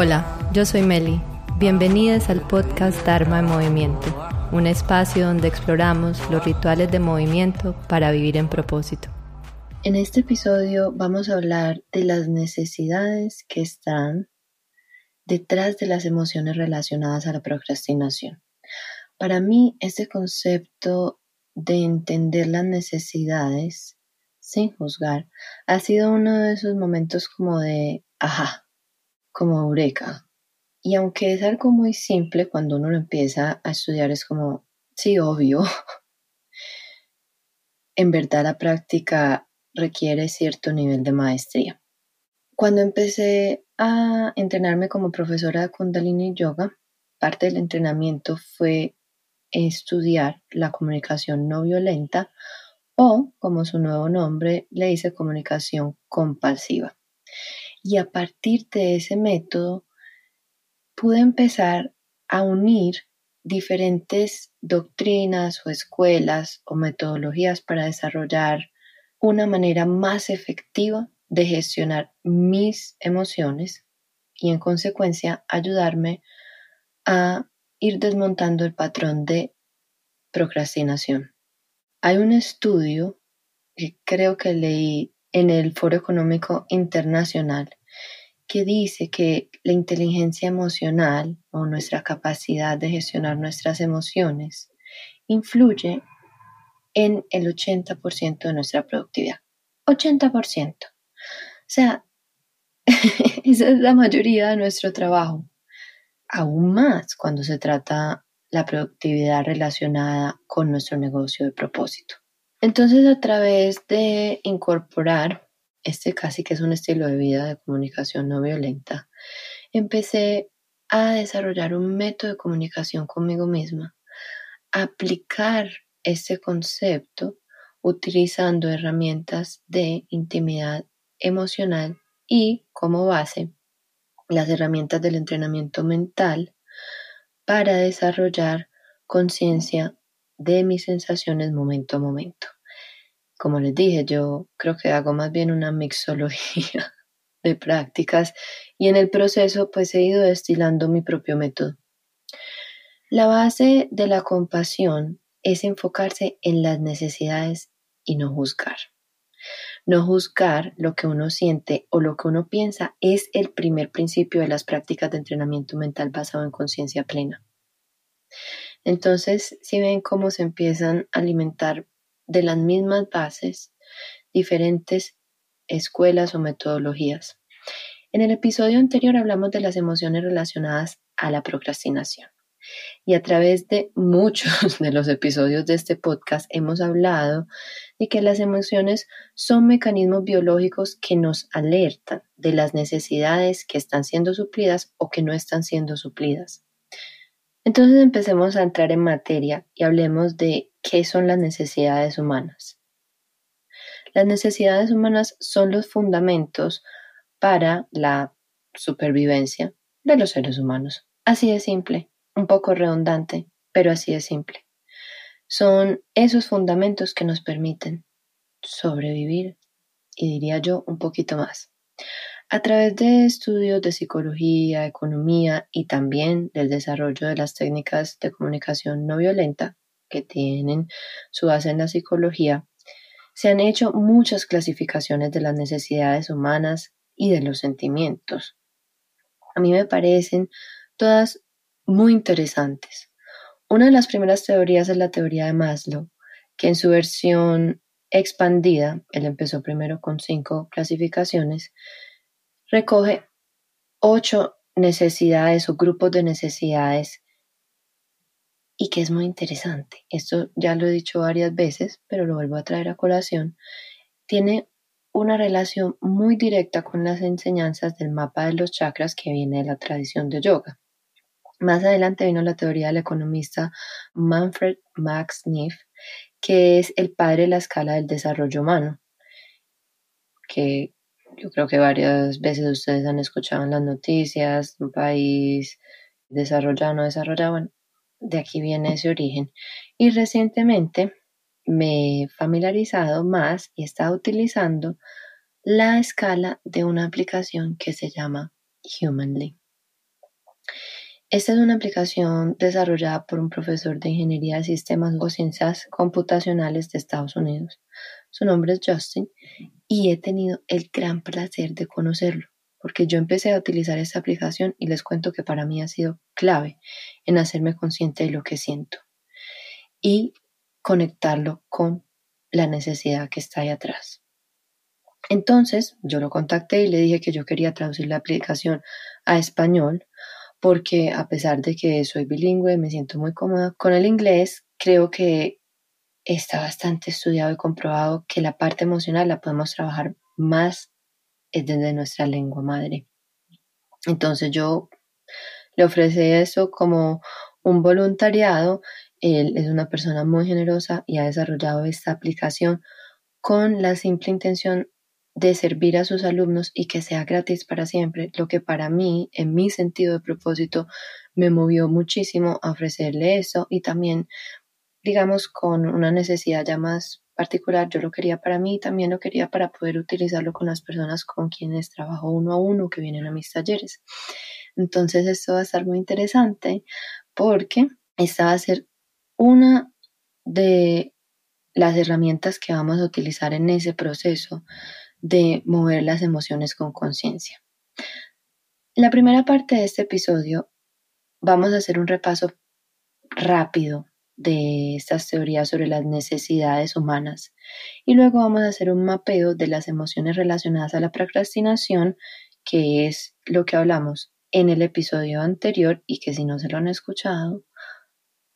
Hola, yo soy Meli. Bienvenidas al podcast Dharma en Movimiento, un espacio donde exploramos los rituales de movimiento para vivir en propósito. En este episodio vamos a hablar de las necesidades que están detrás de las emociones relacionadas a la procrastinación. Para mí, este concepto de entender las necesidades sin juzgar ha sido uno de esos momentos como de, ajá, como eureka. Y aunque es algo muy simple, cuando uno lo empieza a estudiar es como, sí, obvio. en verdad la práctica requiere cierto nivel de maestría. Cuando empecé a entrenarme como profesora de Kundalini Yoga, parte del entrenamiento fue estudiar la comunicación no violenta o, como su nuevo nombre le dice, comunicación compasiva. Y a partir de ese método pude empezar a unir diferentes doctrinas o escuelas o metodologías para desarrollar una manera más efectiva de gestionar mis emociones y en consecuencia ayudarme a ir desmontando el patrón de procrastinación. Hay un estudio que creo que leí en el Foro Económico Internacional que dice que la inteligencia emocional o nuestra capacidad de gestionar nuestras emociones influye en el 80% de nuestra productividad. 80%. O sea, esa es la mayoría de nuestro trabajo. Aún más cuando se trata la productividad relacionada con nuestro negocio de propósito. Entonces, a través de incorporar este casi que es un estilo de vida de comunicación no violenta, empecé a desarrollar un método de comunicación conmigo misma, aplicar este concepto utilizando herramientas de intimidad emocional y como base las herramientas del entrenamiento mental para desarrollar conciencia de mis sensaciones momento a momento. Como les dije, yo creo que hago más bien una mixología de prácticas y en el proceso pues he ido destilando mi propio método. La base de la compasión es enfocarse en las necesidades y no juzgar. No juzgar lo que uno siente o lo que uno piensa es el primer principio de las prácticas de entrenamiento mental basado en conciencia plena. Entonces, si ven cómo se empiezan a alimentar de las mismas bases diferentes escuelas o metodologías. En el episodio anterior hablamos de las emociones relacionadas a la procrastinación. Y a través de muchos de los episodios de este podcast hemos hablado de que las emociones son mecanismos biológicos que nos alertan de las necesidades que están siendo suplidas o que no están siendo suplidas. Entonces empecemos a entrar en materia y hablemos de qué son las necesidades humanas. Las necesidades humanas son los fundamentos para la supervivencia de los seres humanos. Así de simple, un poco redundante, pero así de simple. Son esos fundamentos que nos permiten sobrevivir y diría yo un poquito más. A través de estudios de psicología, economía y también del desarrollo de las técnicas de comunicación no violenta que tienen su base en la psicología, se han hecho muchas clasificaciones de las necesidades humanas y de los sentimientos. A mí me parecen todas muy interesantes. Una de las primeras teorías es la teoría de Maslow, que en su versión expandida, él empezó primero con cinco clasificaciones, recoge ocho necesidades o grupos de necesidades y que es muy interesante. Esto ya lo he dicho varias veces, pero lo vuelvo a traer a colación. Tiene una relación muy directa con las enseñanzas del mapa de los chakras que viene de la tradición de yoga. Más adelante vino la teoría del economista Manfred Max Neff, que es el padre de la escala del desarrollo humano, que yo creo que varias veces ustedes han escuchado en las noticias, un país desarrollado o no desarrollado, bueno, de aquí viene ese origen. Y recientemente me he familiarizado más y he estado utilizando la escala de una aplicación que se llama Humanly. Esta es una aplicación desarrollada por un profesor de Ingeniería de Sistemas o Ciencias Computacionales de Estados Unidos. Su nombre es Justin y he tenido el gran placer de conocerlo, porque yo empecé a utilizar esta aplicación y les cuento que para mí ha sido clave en hacerme consciente de lo que siento y conectarlo con la necesidad que está ahí atrás. Entonces yo lo contacté y le dije que yo quería traducir la aplicación a español porque a pesar de que soy bilingüe, me siento muy cómoda con el inglés, creo que está bastante estudiado y comprobado que la parte emocional la podemos trabajar más desde nuestra lengua madre. Entonces yo le ofrecí eso como un voluntariado. Él es una persona muy generosa y ha desarrollado esta aplicación con la simple intención de servir a sus alumnos y que sea gratis para siempre, lo que para mí, en mi sentido de propósito, me movió muchísimo a ofrecerle eso y también, digamos, con una necesidad ya más particular, yo lo quería para mí y también lo quería para poder utilizarlo con las personas con quienes trabajo uno a uno que vienen a mis talleres. Entonces esto va a estar muy interesante porque esta va a ser una de las herramientas que vamos a utilizar en ese proceso de mover las emociones con conciencia. La primera parte de este episodio vamos a hacer un repaso rápido de estas teorías sobre las necesidades humanas y luego vamos a hacer un mapeo de las emociones relacionadas a la procrastinación, que es lo que hablamos en el episodio anterior y que si no se lo han escuchado,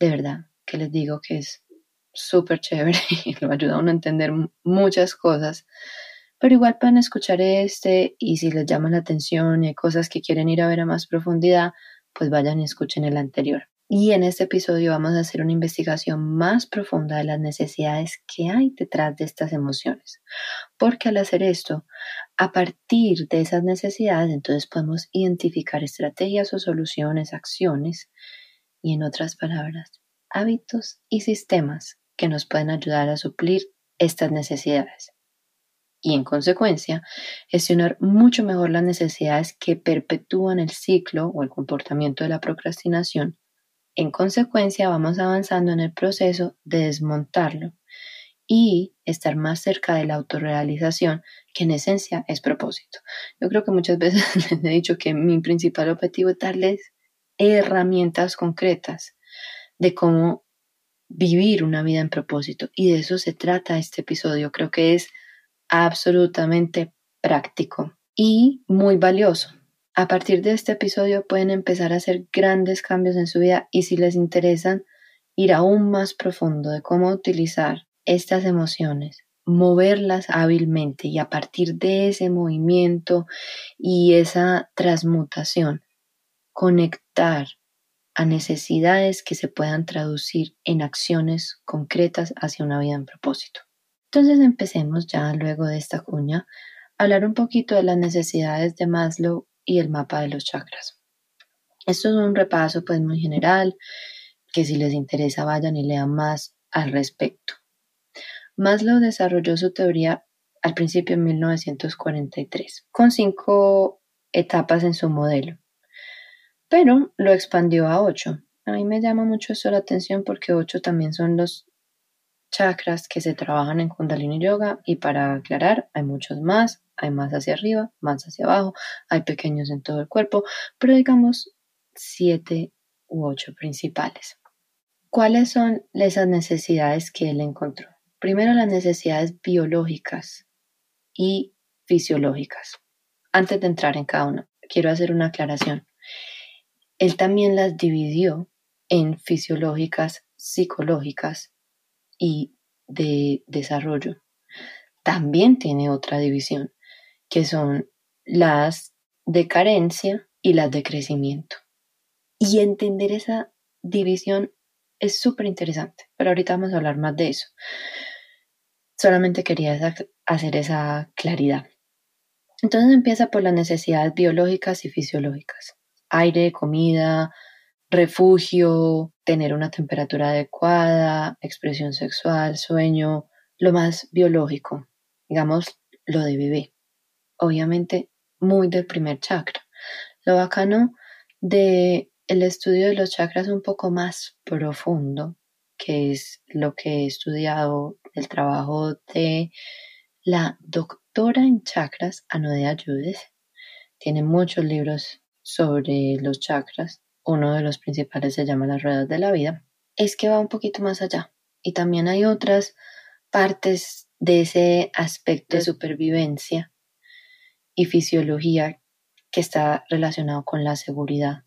de verdad que les digo que es súper chévere y lo ayuda a uno a entender muchas cosas pero igual pueden escuchar este y si les llama la atención y hay cosas que quieren ir a ver a más profundidad, pues vayan y escuchen el anterior. Y en este episodio vamos a hacer una investigación más profunda de las necesidades que hay detrás de estas emociones. Porque al hacer esto, a partir de esas necesidades, entonces podemos identificar estrategias o soluciones, acciones y en otras palabras, hábitos y sistemas que nos pueden ayudar a suplir estas necesidades y en consecuencia gestionar mucho mejor las necesidades que perpetúan el ciclo o el comportamiento de la procrastinación. En consecuencia vamos avanzando en el proceso de desmontarlo y estar más cerca de la autorrealización, que en esencia es propósito. Yo creo que muchas veces he dicho que mi principal objetivo es darles herramientas concretas de cómo vivir una vida en propósito. Y de eso se trata este episodio. Creo que es absolutamente práctico y muy valioso. A partir de este episodio pueden empezar a hacer grandes cambios en su vida y si les interesan ir aún más profundo de cómo utilizar estas emociones, moverlas hábilmente y a partir de ese movimiento y esa transmutación, conectar a necesidades que se puedan traducir en acciones concretas hacia una vida en propósito. Entonces empecemos ya luego de esta cuña a hablar un poquito de las necesidades de Maslow y el mapa de los chakras. Esto es un repaso pues muy general, que si les interesa vayan y lean más al respecto. Maslow desarrolló su teoría al principio en 1943, con cinco etapas en su modelo, pero lo expandió a ocho. A mí me llama mucho eso la atención porque ocho también son los chakras que se trabajan en Kundalini Yoga y para aclarar, hay muchos más, hay más hacia arriba, más hacia abajo, hay pequeños en todo el cuerpo, pero digamos siete u ocho principales. ¿Cuáles son esas necesidades que él encontró? Primero las necesidades biológicas y fisiológicas. Antes de entrar en cada una, quiero hacer una aclaración. Él también las dividió en fisiológicas, psicológicas y de desarrollo. También tiene otra división, que son las de carencia y las de crecimiento. Y entender esa división es súper interesante, pero ahorita vamos a hablar más de eso. Solamente quería hacer esa claridad. Entonces empieza por las necesidades biológicas y fisiológicas. Aire, comida, refugio, tener una temperatura adecuada, expresión sexual, sueño, lo más biológico, digamos, lo de bebé. Obviamente, muy del primer chakra. Lo bacano de estudio de los chakras un poco más profundo, que es lo que he estudiado el trabajo de la doctora en chakras, Anodea Judes. Tiene muchos libros sobre los chakras. Uno de los principales se llama Las Ruedas de la Vida. Es que va un poquito más allá. Y también hay otras partes de ese aspecto de supervivencia y fisiología que está relacionado con la seguridad.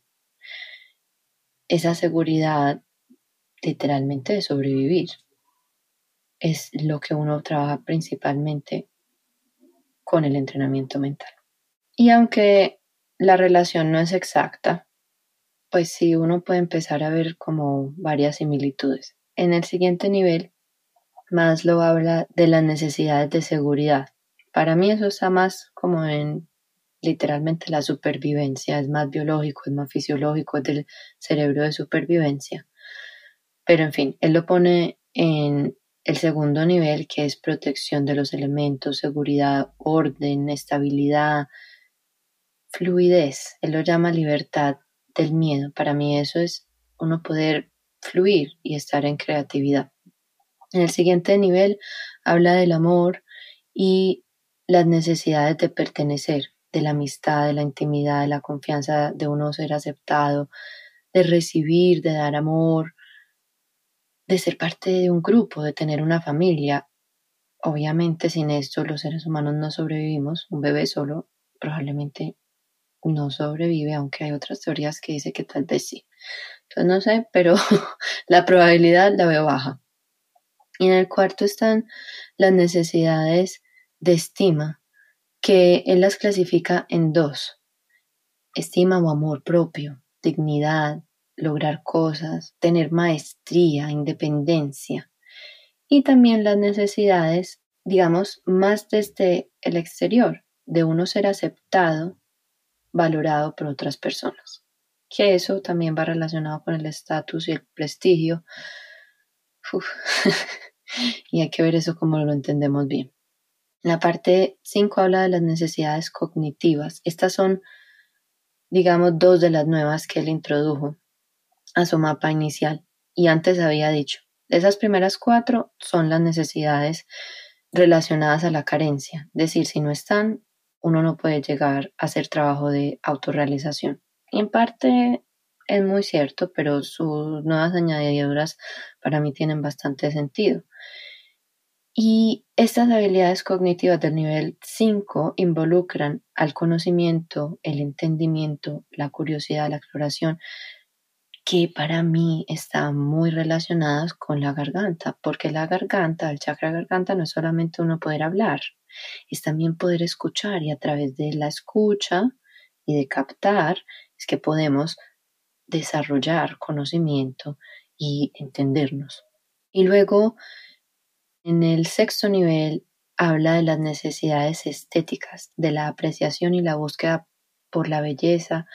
Esa seguridad literalmente de sobrevivir es lo que uno trabaja principalmente con el entrenamiento mental. Y aunque la relación no es exacta, pues sí uno puede empezar a ver como varias similitudes. En el siguiente nivel, Maslow habla de las necesidades de seguridad. Para mí eso está más como en literalmente la supervivencia, es más biológico, es más fisiológico, es del cerebro de supervivencia. Pero en fin, él lo pone en el segundo nivel, que es protección de los elementos, seguridad, orden, estabilidad, fluidez. Él lo llama libertad del miedo. Para mí eso es uno poder fluir y estar en creatividad. En el siguiente nivel habla del amor y las necesidades de pertenecer, de la amistad, de la intimidad, de la confianza de uno ser aceptado, de recibir, de dar amor, de ser parte de un grupo, de tener una familia. Obviamente sin esto los seres humanos no sobrevivimos. Un bebé solo probablemente no sobrevive, aunque hay otras teorías que dicen que tal vez sí. Entonces no sé, pero la probabilidad la veo baja. Y en el cuarto están las necesidades de estima, que él las clasifica en dos, estima o amor propio, dignidad, lograr cosas, tener maestría, independencia, y también las necesidades, digamos, más desde el exterior, de uno ser aceptado, valorado por otras personas, que eso también va relacionado con el estatus y el prestigio. y hay que ver eso como lo entendemos bien. La parte 5 habla de las necesidades cognitivas. Estas son, digamos, dos de las nuevas que él introdujo a su mapa inicial. Y antes había dicho, esas primeras cuatro son las necesidades relacionadas a la carencia. Es decir, si no están, uno no puede llegar a hacer trabajo de autorrealización. Y en parte es muy cierto, pero sus nuevas añadiduras para mí tienen bastante sentido. Y estas habilidades cognitivas del nivel 5 involucran al conocimiento, el entendimiento, la curiosidad, la exploración, que para mí están muy relacionadas con la garganta, porque la garganta, el chakra garganta, no es solamente uno poder hablar, es también poder escuchar y a través de la escucha y de captar es que podemos desarrollar conocimiento y entendernos. Y luego en el sexto nivel habla de las necesidades estéticas, de la apreciación y la búsqueda por la belleza,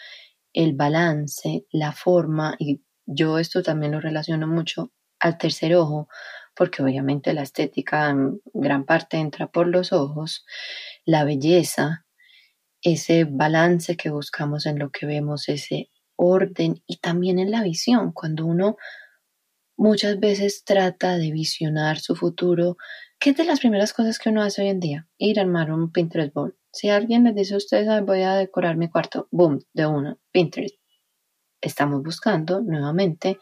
el balance, la forma, y yo esto también lo relaciono mucho al tercer ojo, porque obviamente la estética en gran parte entra por los ojos, la belleza, ese balance que buscamos en lo que vemos, ese orden y también en la visión, cuando uno muchas veces trata de visionar su futuro, ¿qué es de las primeras cosas que uno hace hoy en día? Ir a armar un Pinterest board. Si alguien les dice a ustedes, voy a decorar mi cuarto, boom, de una, Pinterest. Estamos buscando nuevamente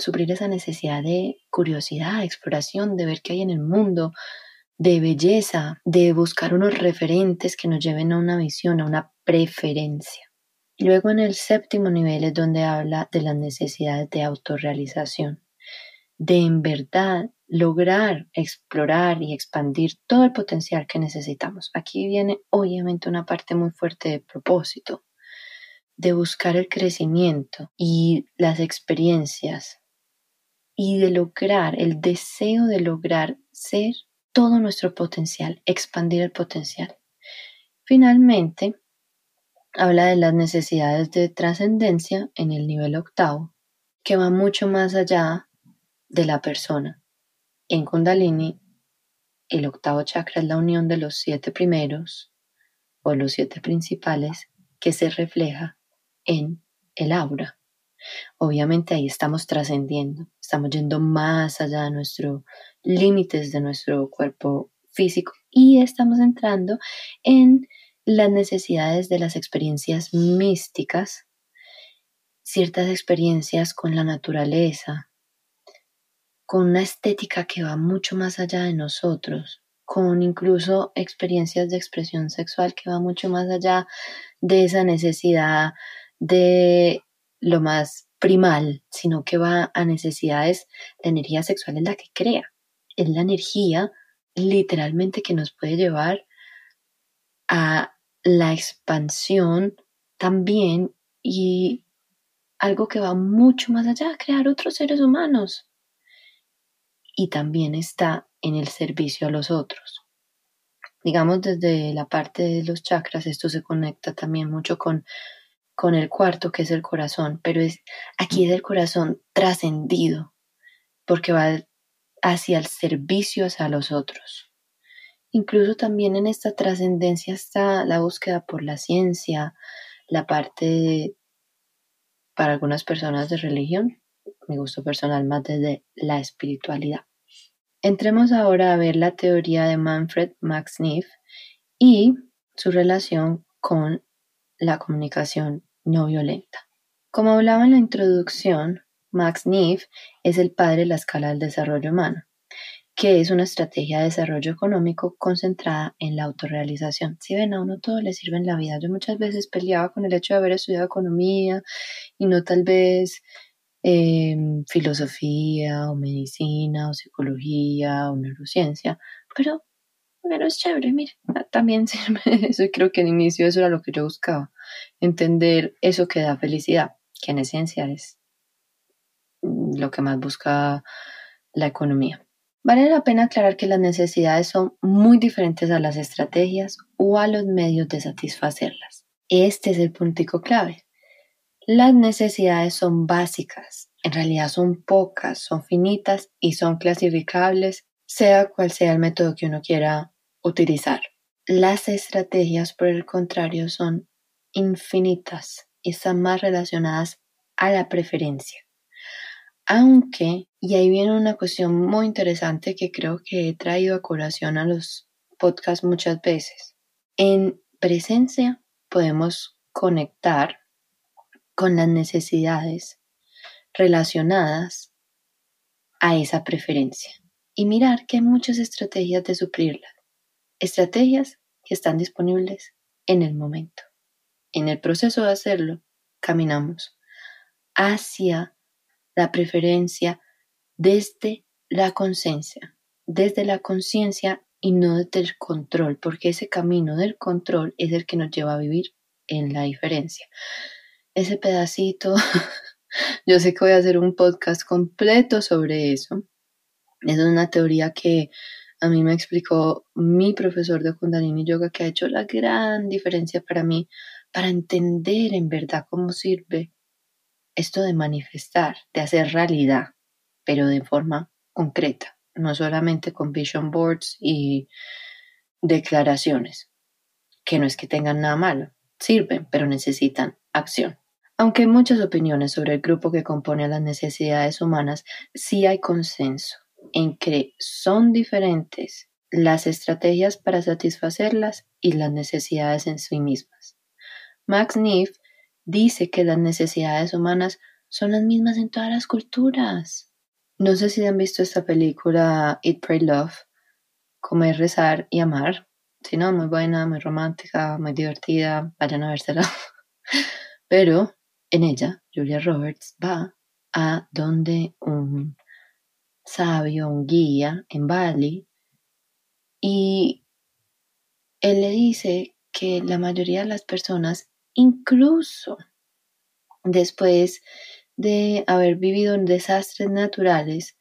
suplir esa necesidad de curiosidad, de exploración, de ver qué hay en el mundo, de belleza, de buscar unos referentes que nos lleven a una visión, a una preferencia. Luego en el séptimo nivel es donde habla de las necesidades de autorrealización de en verdad lograr explorar y expandir todo el potencial que necesitamos. Aquí viene obviamente una parte muy fuerte de propósito, de buscar el crecimiento y las experiencias y de lograr el deseo de lograr ser todo nuestro potencial, expandir el potencial. Finalmente, habla de las necesidades de trascendencia en el nivel octavo, que va mucho más allá de la persona. En Kundalini, el octavo chakra es la unión de los siete primeros o los siete principales que se refleja en el aura. Obviamente ahí estamos trascendiendo, estamos yendo más allá de nuestros límites de nuestro cuerpo físico y estamos entrando en las necesidades de las experiencias místicas, ciertas experiencias con la naturaleza, con una estética que va mucho más allá de nosotros, con incluso experiencias de expresión sexual que va mucho más allá de esa necesidad de lo más primal, sino que va a necesidades, la energía sexual es la que crea, es la energía literalmente que nos puede llevar a la expansión también y algo que va mucho más allá, crear otros seres humanos. Y también está en el servicio a los otros. Digamos, desde la parte de los chakras, esto se conecta también mucho con, con el cuarto, que es el corazón, pero es, aquí es el corazón trascendido, porque va hacia el servicio hacia los otros. Incluso también en esta trascendencia está la búsqueda por la ciencia, la parte para algunas personas de religión, mi gusto personal más desde la espiritualidad. Entremos ahora a ver la teoría de Manfred Max Neff y su relación con la comunicación no violenta. Como hablaba en la introducción, Max Neff es el padre de la escala del desarrollo humano, que es una estrategia de desarrollo económico concentrada en la autorrealización. Si ven, a uno todo le sirve en la vida. Yo muchas veces peleaba con el hecho de haber estudiado economía y no tal vez Em, filosofía o medicina o psicología o neurociencia, pero, pero es chévere, mire, ah, también sirve eso creo que en inicio eso era lo que yo buscaba, entender eso que da felicidad, que en esencia es lo que más busca la economía. Vale la pena aclarar que las necesidades son muy diferentes a las estrategias o a los medios de satisfacerlas. Este es el puntico clave. Las necesidades son básicas, en realidad son pocas, son finitas y son clasificables, sea cual sea el método que uno quiera utilizar. Las estrategias, por el contrario, son infinitas y están más relacionadas a la preferencia. Aunque, y ahí viene una cuestión muy interesante que creo que he traído a colación a los podcasts muchas veces. En presencia podemos conectar con las necesidades relacionadas a esa preferencia y mirar que hay muchas estrategias de suplirla, estrategias que están disponibles en el momento. En el proceso de hacerlo, caminamos hacia la preferencia desde la conciencia, desde la conciencia y no desde el control, porque ese camino del control es el que nos lleva a vivir en la diferencia ese pedacito. Yo sé que voy a hacer un podcast completo sobre eso. Es una teoría que a mí me explicó mi profesor de Kundalini Yoga que ha hecho la gran diferencia para mí para entender en verdad cómo sirve esto de manifestar, de hacer realidad, pero de forma concreta, no solamente con vision boards y declaraciones, que no es que tengan nada malo, sirven, pero necesitan acción. Aunque hay muchas opiniones sobre el grupo que compone las necesidades humanas, sí hay consenso en que son diferentes las estrategias para satisfacerlas y las necesidades en sí mismas. Max Neff dice que las necesidades humanas son las mismas en todas las culturas. No sé si han visto esta película Eat, Pray, Love, Comer, Rezar y Amar. Si no, muy buena, muy romántica, muy divertida, vayan a vérsela. Pero en ella, Julia Roberts va a donde un sabio, un guía en Bali, y él le dice que la mayoría de las personas, incluso después de haber vivido en desastres naturales,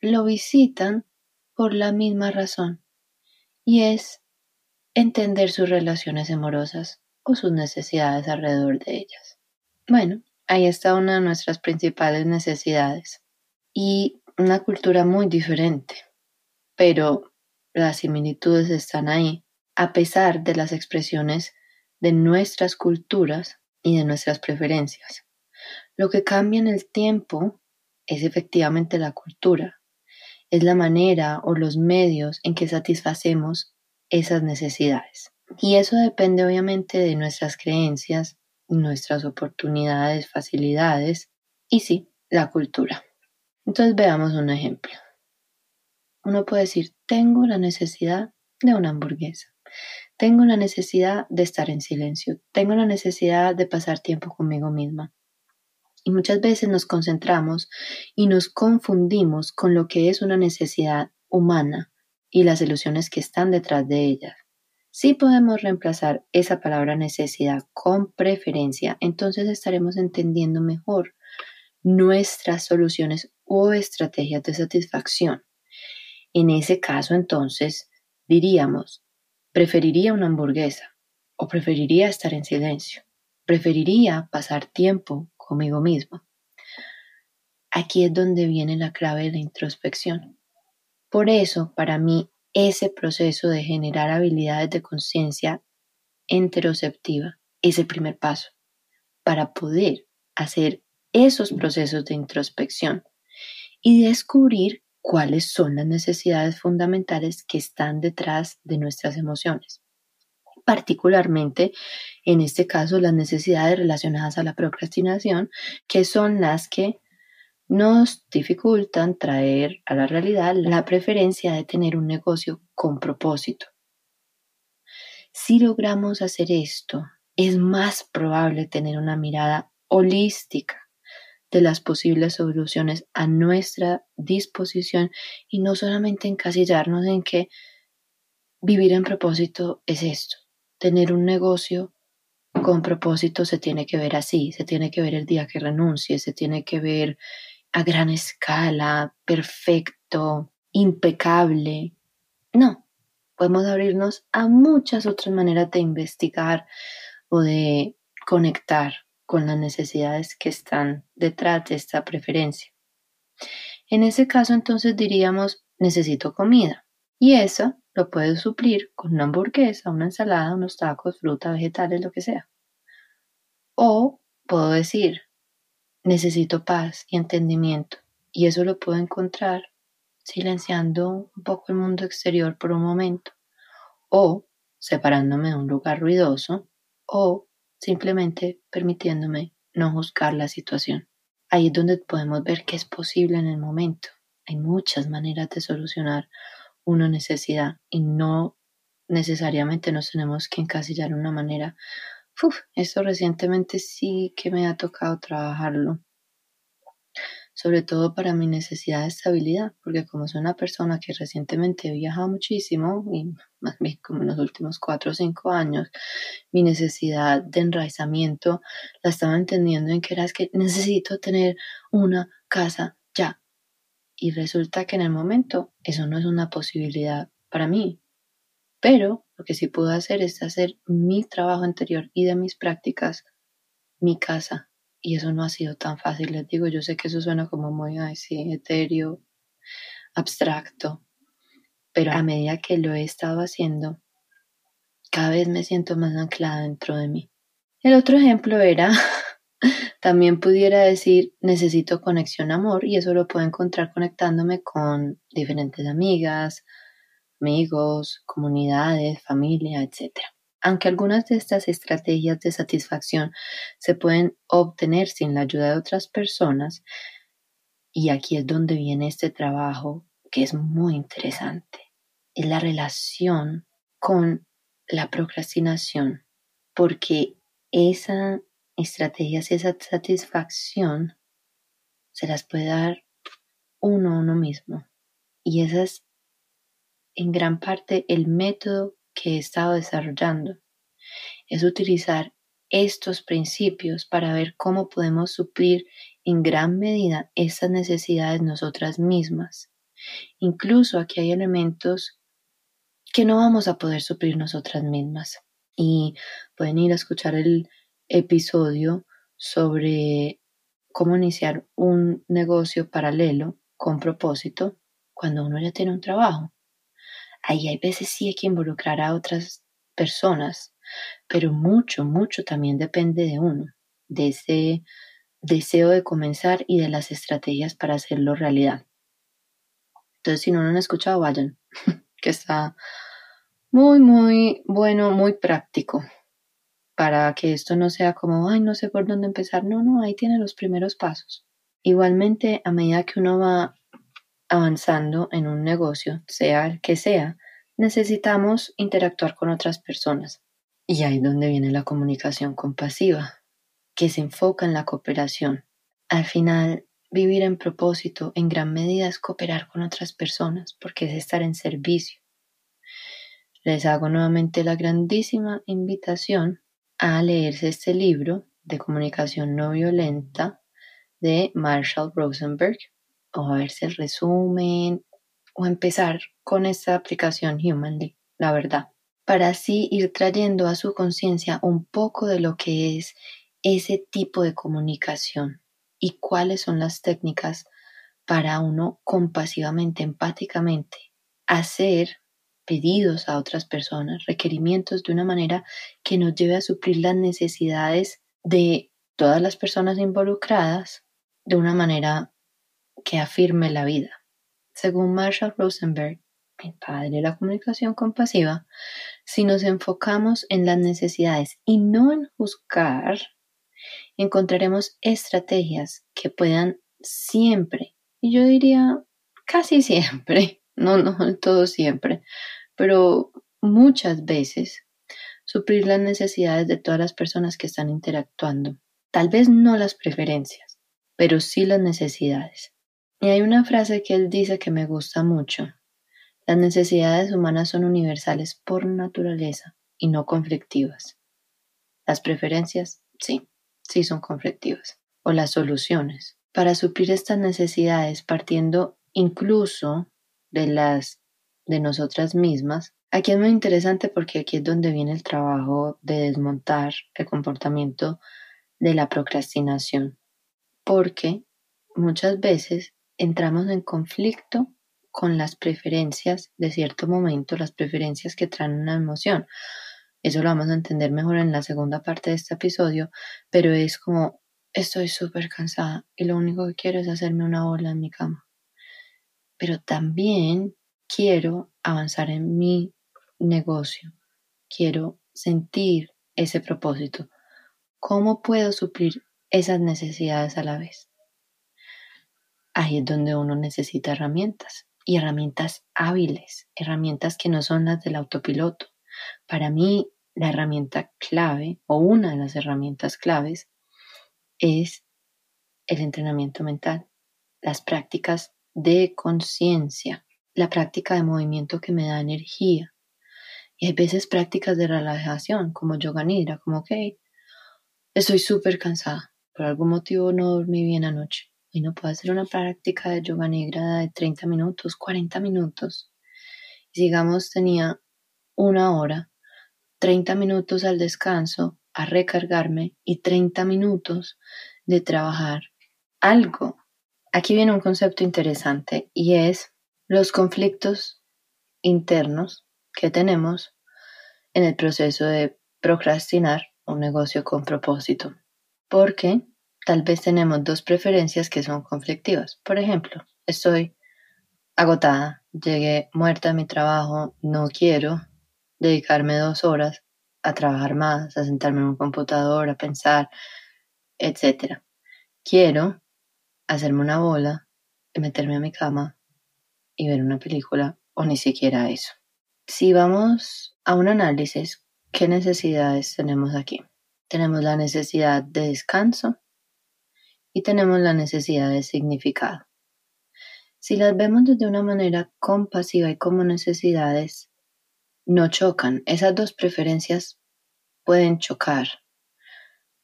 lo visitan por la misma razón, y es entender sus relaciones amorosas o sus necesidades alrededor de ellas. Bueno, ahí está una de nuestras principales necesidades y una cultura muy diferente, pero las similitudes están ahí, a pesar de las expresiones de nuestras culturas y de nuestras preferencias. Lo que cambia en el tiempo es efectivamente la cultura, es la manera o los medios en que satisfacemos esas necesidades. Y eso depende obviamente de nuestras creencias, nuestras oportunidades, facilidades y sí, la cultura. Entonces veamos un ejemplo. Uno puede decir, tengo la necesidad de una hamburguesa. Tengo la necesidad de estar en silencio. Tengo la necesidad de pasar tiempo conmigo misma. Y muchas veces nos concentramos y nos confundimos con lo que es una necesidad humana y las ilusiones que están detrás de ella. Si podemos reemplazar esa palabra necesidad con preferencia, entonces estaremos entendiendo mejor nuestras soluciones o estrategias de satisfacción. En ese caso, entonces, diríamos, preferiría una hamburguesa o preferiría estar en silencio, preferiría pasar tiempo conmigo misma. Aquí es donde viene la clave de la introspección. Por eso, para mí, ese proceso de generar habilidades de conciencia interoceptiva es el primer paso para poder hacer esos procesos de introspección y descubrir cuáles son las necesidades fundamentales que están detrás de nuestras emociones. Particularmente, en este caso, las necesidades relacionadas a la procrastinación, que son las que nos dificultan traer a la realidad la preferencia de tener un negocio con propósito. Si logramos hacer esto, es más probable tener una mirada holística de las posibles soluciones a nuestra disposición y no solamente encasillarnos en que vivir en propósito es esto. Tener un negocio con propósito se tiene que ver así, se tiene que ver el día que renuncie, se tiene que ver a gran escala, perfecto, impecable. No, podemos abrirnos a muchas otras maneras de investigar o de conectar con las necesidades que están detrás de esta preferencia. En ese caso entonces diríamos necesito comida y eso lo puedes suplir con una hamburguesa, una ensalada, unos tacos, fruta, vegetales, lo que sea. O puedo decir necesito paz y entendimiento y eso lo puedo encontrar silenciando un poco el mundo exterior por un momento o separándome de un lugar ruidoso o simplemente permitiéndome no juzgar la situación. Ahí es donde podemos ver que es posible en el momento. Hay muchas maneras de solucionar una necesidad y no necesariamente nos tenemos que encasillar de una manera. Uf, esto recientemente sí que me ha tocado trabajarlo sobre todo para mi necesidad de estabilidad, porque como soy una persona que recientemente he viajado muchísimo, y más bien como en los últimos cuatro o cinco años, mi necesidad de enraizamiento la estaba entendiendo en que era que necesito tener una casa ya. Y resulta que en el momento eso no es una posibilidad para mí. Pero lo que sí puedo hacer es hacer mi trabajo anterior y de mis prácticas mi casa y eso no ha sido tan fácil, les digo, yo sé que eso suena como muy así, etéreo, abstracto, pero a medida que lo he estado haciendo, cada vez me siento más anclada dentro de mí. El otro ejemplo era, también pudiera decir, necesito conexión amor y eso lo puedo encontrar conectándome con diferentes amigas, amigos, comunidades, familia, etcétera. Aunque algunas de estas estrategias de satisfacción se pueden obtener sin la ayuda de otras personas, y aquí es donde viene este trabajo que es muy interesante, es la relación con la procrastinación, porque esa estrategia, esa satisfacción, se las puede dar uno a uno mismo. Y esa es en gran parte el método que he estado desarrollando es utilizar estos principios para ver cómo podemos suplir en gran medida esas necesidades nosotras mismas. Incluso aquí hay elementos que no vamos a poder suplir nosotras mismas. Y pueden ir a escuchar el episodio sobre cómo iniciar un negocio paralelo con propósito cuando uno ya tiene un trabajo ahí hay veces sí hay que involucrar a otras personas, pero mucho, mucho también depende de uno, de ese deseo de comenzar y de las estrategias para hacerlo realidad. Entonces, si no lo han escuchado, vayan, que está muy, muy bueno, muy práctico para que esto no sea como, ay, no sé por dónde empezar. No, no, ahí tiene los primeros pasos. Igualmente, a medida que uno va avanzando en un negocio, sea el que sea, necesitamos interactuar con otras personas. Y ahí es donde viene la comunicación compasiva, que se enfoca en la cooperación. Al final, vivir en propósito en gran medida es cooperar con otras personas, porque es estar en servicio. Les hago nuevamente la grandísima invitación a leerse este libro de comunicación no violenta de Marshall Rosenberg o a verse el resumen o empezar con esta aplicación Humanly, la verdad, para así ir trayendo a su conciencia un poco de lo que es ese tipo de comunicación y cuáles son las técnicas para uno compasivamente, empáticamente, hacer pedidos a otras personas, requerimientos de una manera que nos lleve a suplir las necesidades de todas las personas involucradas de una manera que afirme la vida. Según Marshall Rosenberg, el padre de la comunicación compasiva, si nos enfocamos en las necesidades y no en juzgar, encontraremos estrategias que puedan siempre, y yo diría casi siempre, no, no todo siempre, pero muchas veces suplir las necesidades de todas las personas que están interactuando. Tal vez no las preferencias, pero sí las necesidades. Y hay una frase que él dice que me gusta mucho. Las necesidades humanas son universales por naturaleza y no conflictivas. Las preferencias, sí, sí son conflictivas. O las soluciones. Para suplir estas necesidades, partiendo incluso de las de nosotras mismas, aquí es muy interesante porque aquí es donde viene el trabajo de desmontar el comportamiento de la procrastinación. Porque muchas veces entramos en conflicto con las preferencias de cierto momento, las preferencias que traen una emoción. Eso lo vamos a entender mejor en la segunda parte de este episodio, pero es como estoy súper cansada y lo único que quiero es hacerme una ola en mi cama. Pero también quiero avanzar en mi negocio, quiero sentir ese propósito. ¿Cómo puedo suplir esas necesidades a la vez? Ahí es donde uno necesita herramientas y herramientas hábiles, herramientas que no son las del autopiloto. Para mí, la herramienta clave o una de las herramientas claves es el entrenamiento mental, las prácticas de conciencia, la práctica de movimiento que me da energía. Y hay veces prácticas de relajación, como yoga nidra, como que estoy súper cansada, por algún motivo no dormí bien anoche. Y no puedo hacer una práctica de yoga nidra de 30 minutos, 40 minutos. Y digamos tenía una hora 30 minutos al descanso, a recargarme y 30 minutos de trabajar algo. Aquí viene un concepto interesante y es los conflictos internos que tenemos en el proceso de procrastinar un negocio con propósito. Porque tal vez tenemos dos preferencias que son conflictivas. Por ejemplo, estoy agotada, llegué muerta a mi trabajo, no quiero, dedicarme dos horas a trabajar más, a sentarme en un computador, a pensar, etc. Quiero hacerme una bola, meterme a mi cama y ver una película o ni siquiera eso. Si vamos a un análisis, ¿qué necesidades tenemos aquí? Tenemos la necesidad de descanso y tenemos la necesidad de significado. Si las vemos desde una manera compasiva y como necesidades, no chocan. Esas dos preferencias pueden chocar.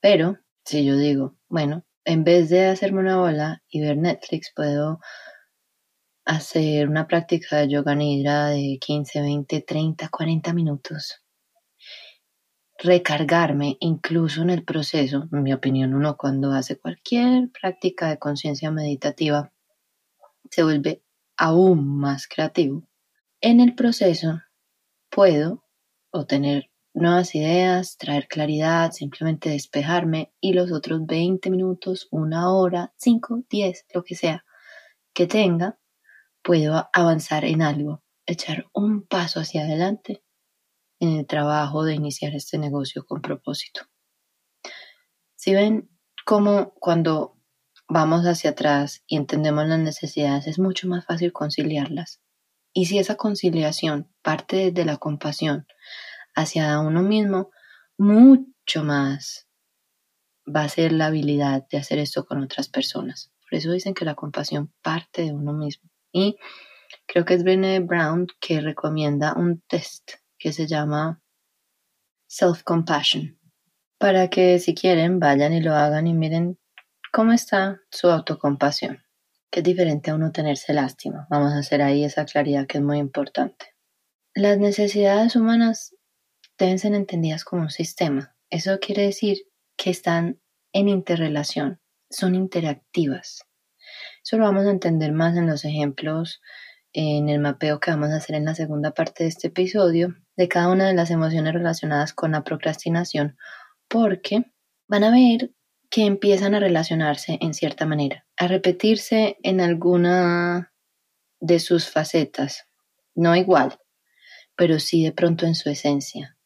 Pero si yo digo, bueno, en vez de hacerme una bola y ver Netflix, puedo hacer una práctica de yoga nidra de 15, 20, 30, 40 minutos. Recargarme incluso en el proceso, en mi opinión, uno cuando hace cualquier práctica de conciencia meditativa se vuelve aún más creativo. En el proceso puedo obtener nuevas ideas, traer claridad, simplemente despejarme y los otros 20 minutos, una hora, 5, 10, lo que sea que tenga, puedo avanzar en algo, echar un paso hacia adelante en el trabajo de iniciar este negocio con propósito. Si ven cómo cuando vamos hacia atrás y entendemos las necesidades es mucho más fácil conciliarlas. Y si esa conciliación parte de la compasión hacia uno mismo, mucho más va a ser la habilidad de hacer esto con otras personas. Por eso dicen que la compasión parte de uno mismo. Y creo que es Brené Brown que recomienda un test que se llama Self-Compassion. Para que si quieren vayan y lo hagan y miren cómo está su autocompasión. Que es diferente a uno tenerse lástima. Vamos a hacer ahí esa claridad que es muy importante. Las necesidades humanas deben ser entendidas como un sistema. Eso quiere decir que están en interrelación, son interactivas. Eso lo vamos a entender más en los ejemplos, en el mapeo que vamos a hacer en la segunda parte de este episodio, de cada una de las emociones relacionadas con la procrastinación, porque van a ver que empiezan a relacionarse en cierta manera, a repetirse en alguna de sus facetas, no igual, pero sí de pronto en su esencia.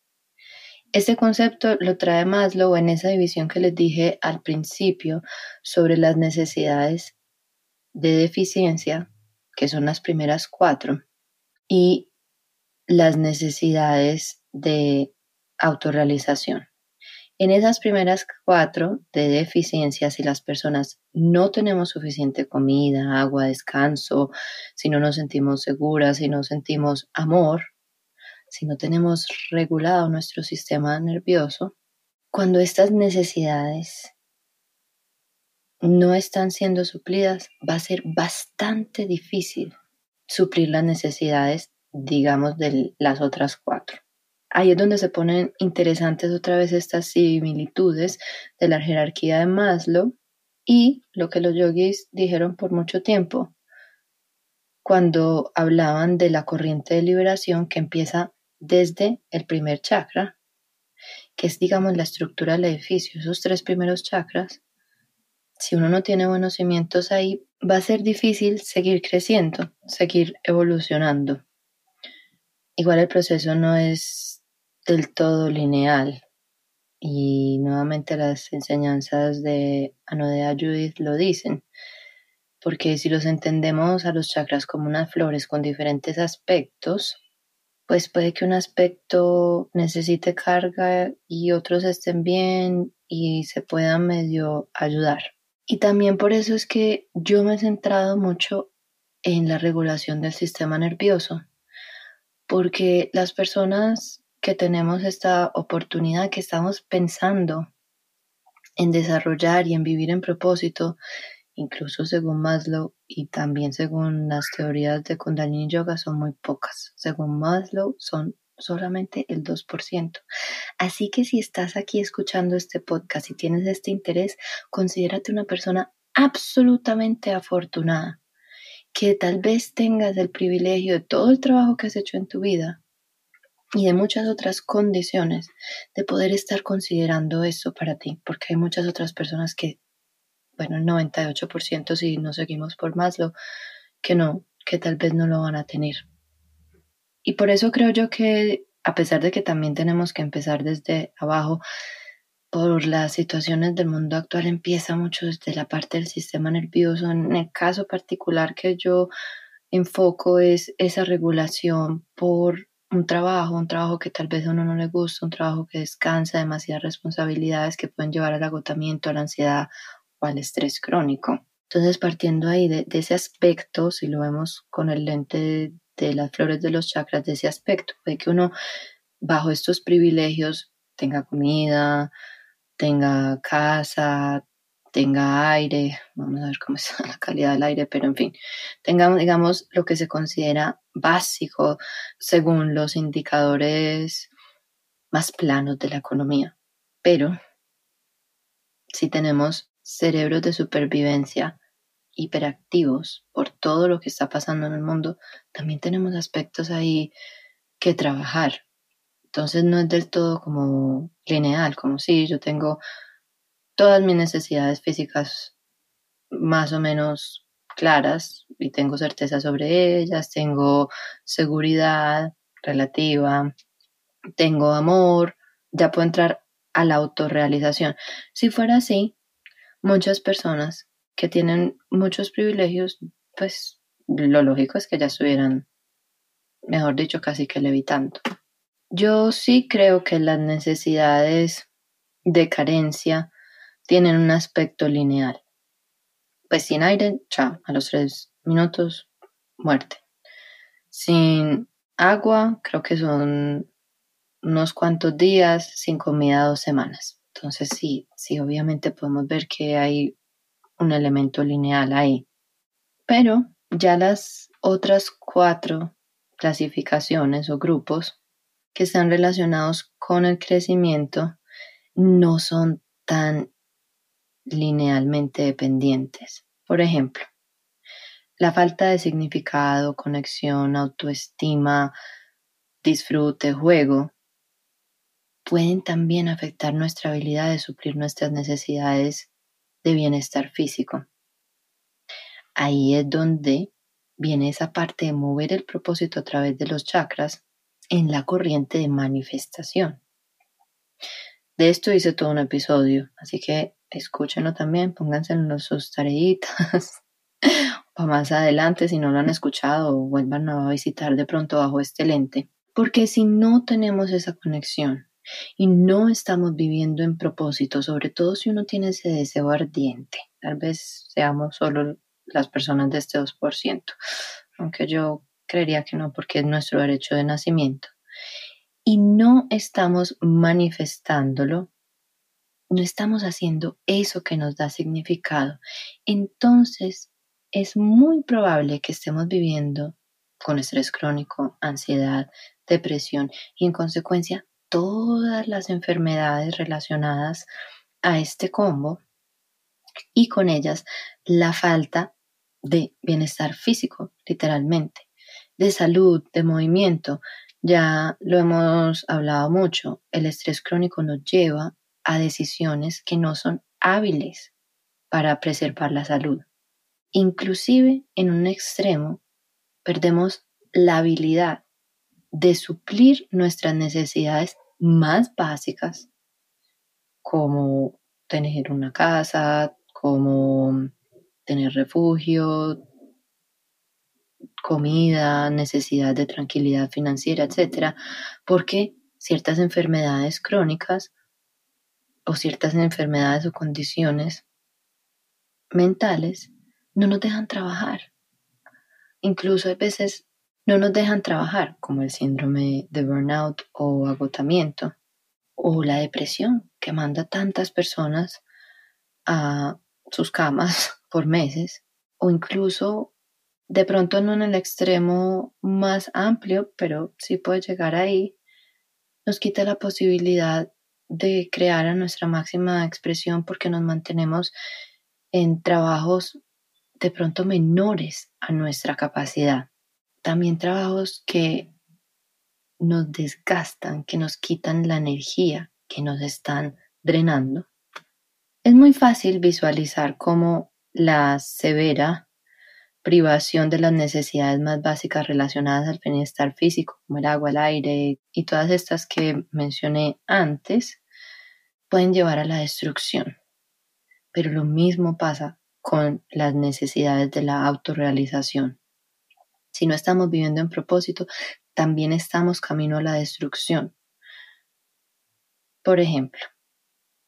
Este concepto lo trae Maslow en esa división que les dije al principio sobre las necesidades de deficiencia, que son las primeras cuatro, y las necesidades de autorrealización. En esas primeras cuatro de deficiencia, si las personas no tenemos suficiente comida, agua, descanso, si no nos sentimos seguras, si no sentimos amor, si no tenemos regulado nuestro sistema nervioso, cuando estas necesidades no están siendo suplidas, va a ser bastante difícil suplir las necesidades, digamos, de las otras cuatro. Ahí es donde se ponen interesantes otra vez estas similitudes de la jerarquía de Maslow y lo que los yogis dijeron por mucho tiempo cuando hablaban de la corriente de liberación que empieza desde el primer chakra, que es, digamos, la estructura del edificio, esos tres primeros chakras, si uno no tiene buenos cimientos ahí, va a ser difícil seguir creciendo, seguir evolucionando. Igual el proceso no es del todo lineal. Y nuevamente las enseñanzas de Anodea Judith lo dicen, porque si los entendemos a los chakras como unas flores con diferentes aspectos, pues puede que un aspecto necesite carga y otros estén bien y se puedan medio ayudar. Y también por eso es que yo me he centrado mucho en la regulación del sistema nervioso, porque las personas que tenemos esta oportunidad, que estamos pensando en desarrollar y en vivir en propósito, incluso según Maslow y también según las teorías de Kundalini Yoga, son muy pocas. Según Maslow, son solamente el 2%. Así que si estás aquí escuchando este podcast y tienes este interés, considérate una persona absolutamente afortunada, que tal vez tengas el privilegio de todo el trabajo que has hecho en tu vida y de muchas otras condiciones de poder estar considerando eso para ti, porque hay muchas otras personas que bueno, el 98% si no seguimos por Maslow, que no, que tal vez no lo van a tener. Y por eso creo yo que a pesar de que también tenemos que empezar desde abajo, por las situaciones del mundo actual empieza mucho desde la parte del sistema nervioso. En el caso particular que yo enfoco es esa regulación por un trabajo, un trabajo que tal vez a uno no le gusta, un trabajo que descansa, demasiadas responsabilidades que pueden llevar al agotamiento, a la ansiedad al estrés crónico. Entonces, partiendo ahí de, ese aspecto, si lo vemos con el lente de, las flores de los chakras, de ese aspecto, puede que uno bajo estos privilegios tenga comida, tenga casa, tenga aire, vamos a ver cómo es la calidad del aire, pero en fin, tengamos, digamos, lo que se considera básico según los indicadores más planos de la economía. Pero si tenemos cerebros de supervivencia hiperactivos por todo lo que está pasando en el mundo, también tenemos aspectos ahí que trabajar. Entonces no es del todo como lineal, como si yo tengo todas mis necesidades físicas más o menos claras y tengo certeza sobre ellas, tengo seguridad relativa, tengo amor, ya puedo entrar a la autorrealización. Si fuera así, muchas personas que tienen muchos privilegios, pues lo lógico es que ya estuvieran, mejor dicho, casi que levitando. Yo sí creo que las necesidades de carencia tienen un aspecto lineal. Pues sin aire, chao, a los tres minutos, muerte. Sin agua, creo que son unos cuantos días, sin comida, dos semanas. Entonces sí, sí, obviamente podemos ver que hay un elemento lineal ahí. Pero ya las otras cuatro clasificaciones o grupos que están relacionados con el crecimiento no son tan linealmente dependientes. Por ejemplo, la falta de significado, conexión, autoestima, disfrute, juego, pueden también afectar nuestra habilidad de suplir nuestras necesidades de bienestar físico. Ahí es donde viene esa parte de mover el propósito a través de los chakras en la corriente de manifestación. De esto hice todo un episodio, así que escúchenlo también, pónganse en sus tareitas para más adelante si no lo han escuchado o vuelvan a visitar de pronto bajo este lente. Porque si no tenemos esa conexión y no estamos viviendo en propósito, sobre todo si uno tiene ese deseo ardiente, tal vez seamos solo las personas de este 2%, aunque yo creería que no porque es nuestro derecho de nacimiento. Y no estamos manifestándolo, no estamos haciendo eso que nos da significado. Entonces es muy probable que estemos viviendo con estrés crónico, ansiedad, depresión y en consecuencia todas las enfermedades relacionadas a este combo y con ellas la falta de bienestar físico, literalmente, de salud, de movimiento. Ya lo hemos hablado mucho, el estrés crónico nos lleva a decisiones que no son hábiles para preservar la salud. Inclusive en un extremo perdemos la habilidad de suplir nuestras necesidades más básicas, como tener una casa, como tener refugio, comida, necesidad de tranquilidad financiera, etcétera, porque ciertas enfermedades crónicas o ciertas enfermedades o condiciones mentales no nos dejan trabajar. Incluso a veces no nos dejan trabajar, como el síndrome de burnout o agotamiento, o la depresión que manda tantas personas a sus camas por meses, o incluso de pronto no en el extremo más amplio, pero sí puede llegar ahí, nos quita la posibilidad de crear a nuestra máxima expresión porque nos mantenemos en trabajos de pronto menores a nuestra capacidad también trabajos que nos desgastan, que nos quitan la energía, que nos están drenando. Es muy fácil visualizar cómo la severa privación de las necesidades más básicas relacionadas al bienestar físico, como el agua, el aire y todas estas que mencioné antes, pueden llevar a la destrucción. Pero lo mismo pasa con las necesidades de la autorrealización. Si no estamos viviendo en propósito, también estamos camino a la destrucción. Por ejemplo,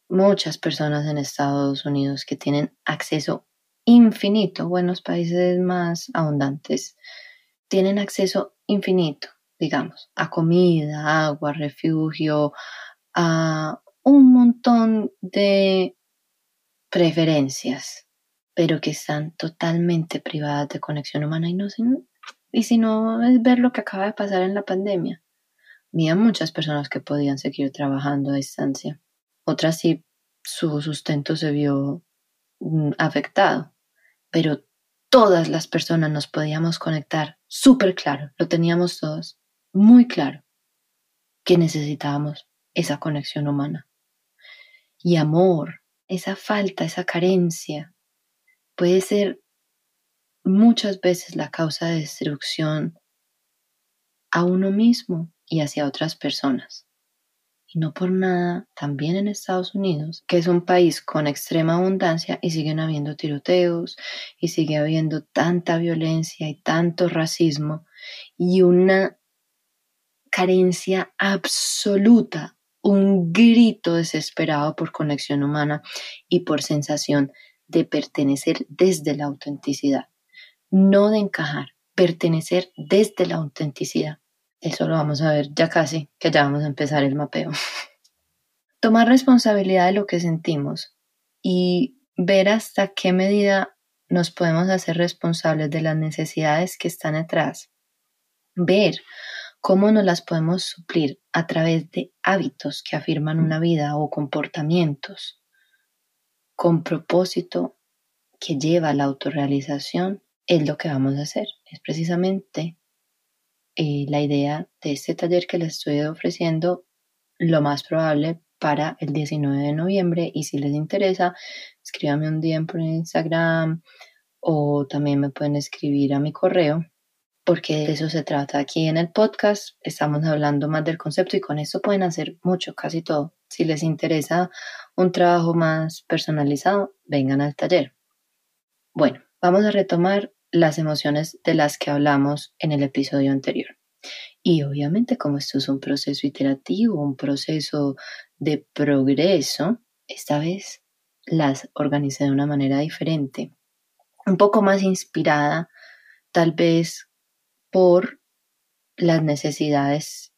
muchas personas en Estados Unidos que tienen acceso infinito, buenos países más abundantes, tienen acceso infinito, digamos, a comida, agua, refugio, a un montón de preferencias, pero que están totalmente privadas de conexión humana y no, y si no es ver lo que acaba de pasar en la pandemia. Había muchas personas que podían seguir trabajando a distancia. Otras sí, su sustento se vio mm, afectado. Pero todas las personas nos podíamos conectar súper claro. Lo teníamos todos muy claro. que necesitábamos esa conexión humana. Y amor, esa falta, esa carencia, puede ser muchas veces la causa de destrucción a uno mismo y hacia otras personas. Y no por nada, también en Estados Unidos, que es un país con extrema abundancia y siguen habiendo tiroteos y sigue habiendo tanta violencia y tanto racismo y una carencia absoluta, un grito desesperado por conexión humana y por sensación de pertenecer desde la autenticidad, no de encajar, pertenecer desde la autenticidad. Eso lo vamos a ver ya casi, que ya vamos a empezar el mapeo. Tomar responsabilidad de lo que sentimos y ver hasta qué medida nos podemos hacer responsables de las necesidades que están atrás. Ver cómo nos las podemos suplir a través de hábitos que afirman una vida o comportamientos con propósito que lleva a la autorrealización es lo que vamos a hacer. Es precisamente eh, la idea de este taller que les estoy ofreciendo lo más probable para el 19 de noviembre y si les interesa, escríbame un día por Instagram o también me pueden escribir a mi correo porque de eso se trata. Aquí en el podcast estamos hablando más del concepto y con eso pueden hacer mucho, casi todo. Si les interesa un trabajo más personalizado, vengan al taller. Bueno, vamos a retomar las emociones de las que hablamos en el episodio anterior. Y obviamente como esto es un proceso iterativo, un proceso de progreso, esta vez las organicé de una manera diferente, un poco más inspirada tal vez por las necesidades,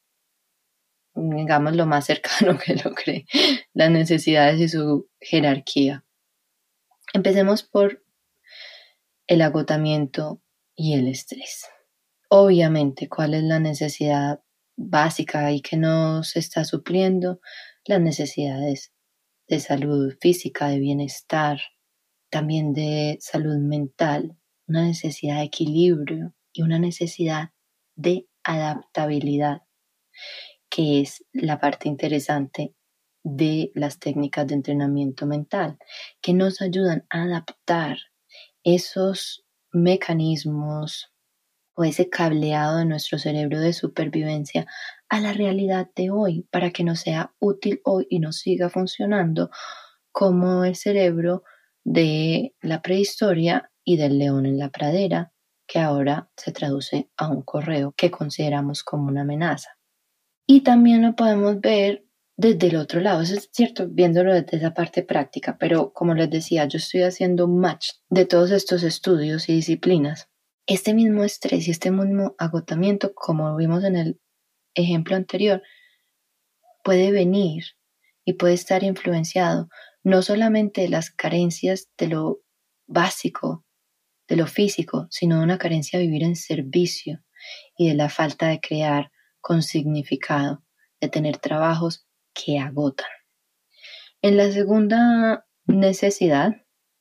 digamos lo más cercano que lo cree, las necesidades y su jerarquía. Empecemos por el agotamiento y el estrés. Obviamente, ¿cuál es la necesidad básica y que no se está supliendo? Las necesidades de salud física, de bienestar, también de salud mental, una necesidad de equilibrio y una necesidad de adaptabilidad, que es la parte interesante de las técnicas de entrenamiento mental, que nos ayudan a adaptar esos mecanismos o ese cableado de nuestro cerebro de supervivencia a la realidad de hoy para que nos sea útil hoy y nos siga funcionando como el cerebro de la prehistoria y del león en la pradera, que ahora se traduce a un correo que consideramos como una amenaza. Y también lo podemos ver desde el otro lado. Eso es cierto, viéndolo desde esa parte práctica, pero como les decía, yo estoy haciendo match de todos estos estudios y disciplinas. Este mismo estrés y este mismo agotamiento, como vimos en el ejemplo anterior, puede venir y puede estar influenciado no solamente de las carencias de lo básico, de lo físico, sino de una carencia de vivir en servicio y de la falta de crear con significado, de tener trabajos que agotan. En la segunda necesidad,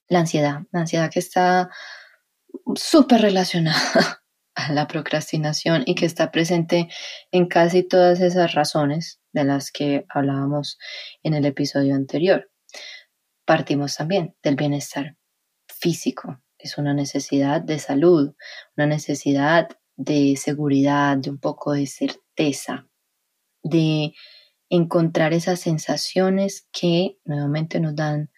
la ansiedad, la ansiedad que está súper relacionada a la procrastinación y que está presente en casi todas esas razones de las que hablábamos en el episodio anterior. Partimos también del bienestar físico. Es una necesidad de salud, una necesidad de seguridad, de un poco de certeza, de encontrar esas sensaciones que nuevamente nos dan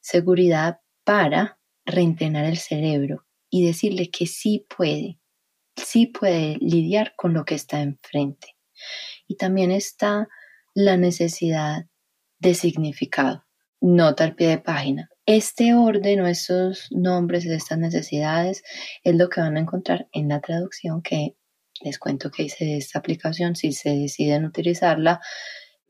seguridad para reentrenar el cerebro y decirle que sí puede, sí puede lidiar con lo que está enfrente. Y también está la necesidad de significado. Nota al pie de página. Este orden o estos nombres de estas necesidades es lo que van a encontrar en la traducción que les cuento que hice de esta aplicación si se deciden utilizarla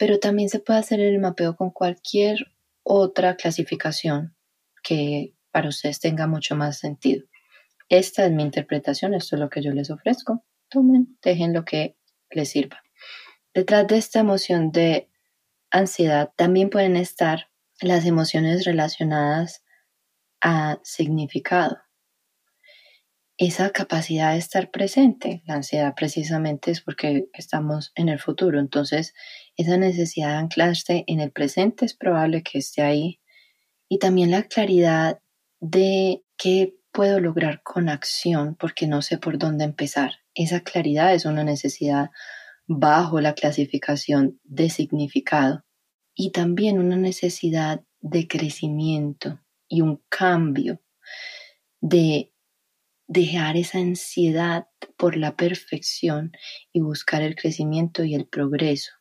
pero también se puede hacer el mapeo con cualquier otra clasificación que para ustedes tenga mucho más sentido. Esta es mi interpretación, esto es lo que yo les ofrezco. Tomen, dejen lo que les sirva. Detrás de esta emoción de ansiedad también pueden estar las emociones relacionadas a significado. esa capacidad de estar presente. La ansiedad precisamente es porque estamos en el futuro, entonces esa necesidad de anclarse en el presente es probable que esté ahí. Y también la claridad de qué puedo lograr con acción porque no sé por dónde empezar. Esa claridad es una necesidad bajo la clasificación de significado y también una necesidad de crecimiento y un cambio de dejar esa ansiedad por la perfección y buscar el crecimiento y el progreso.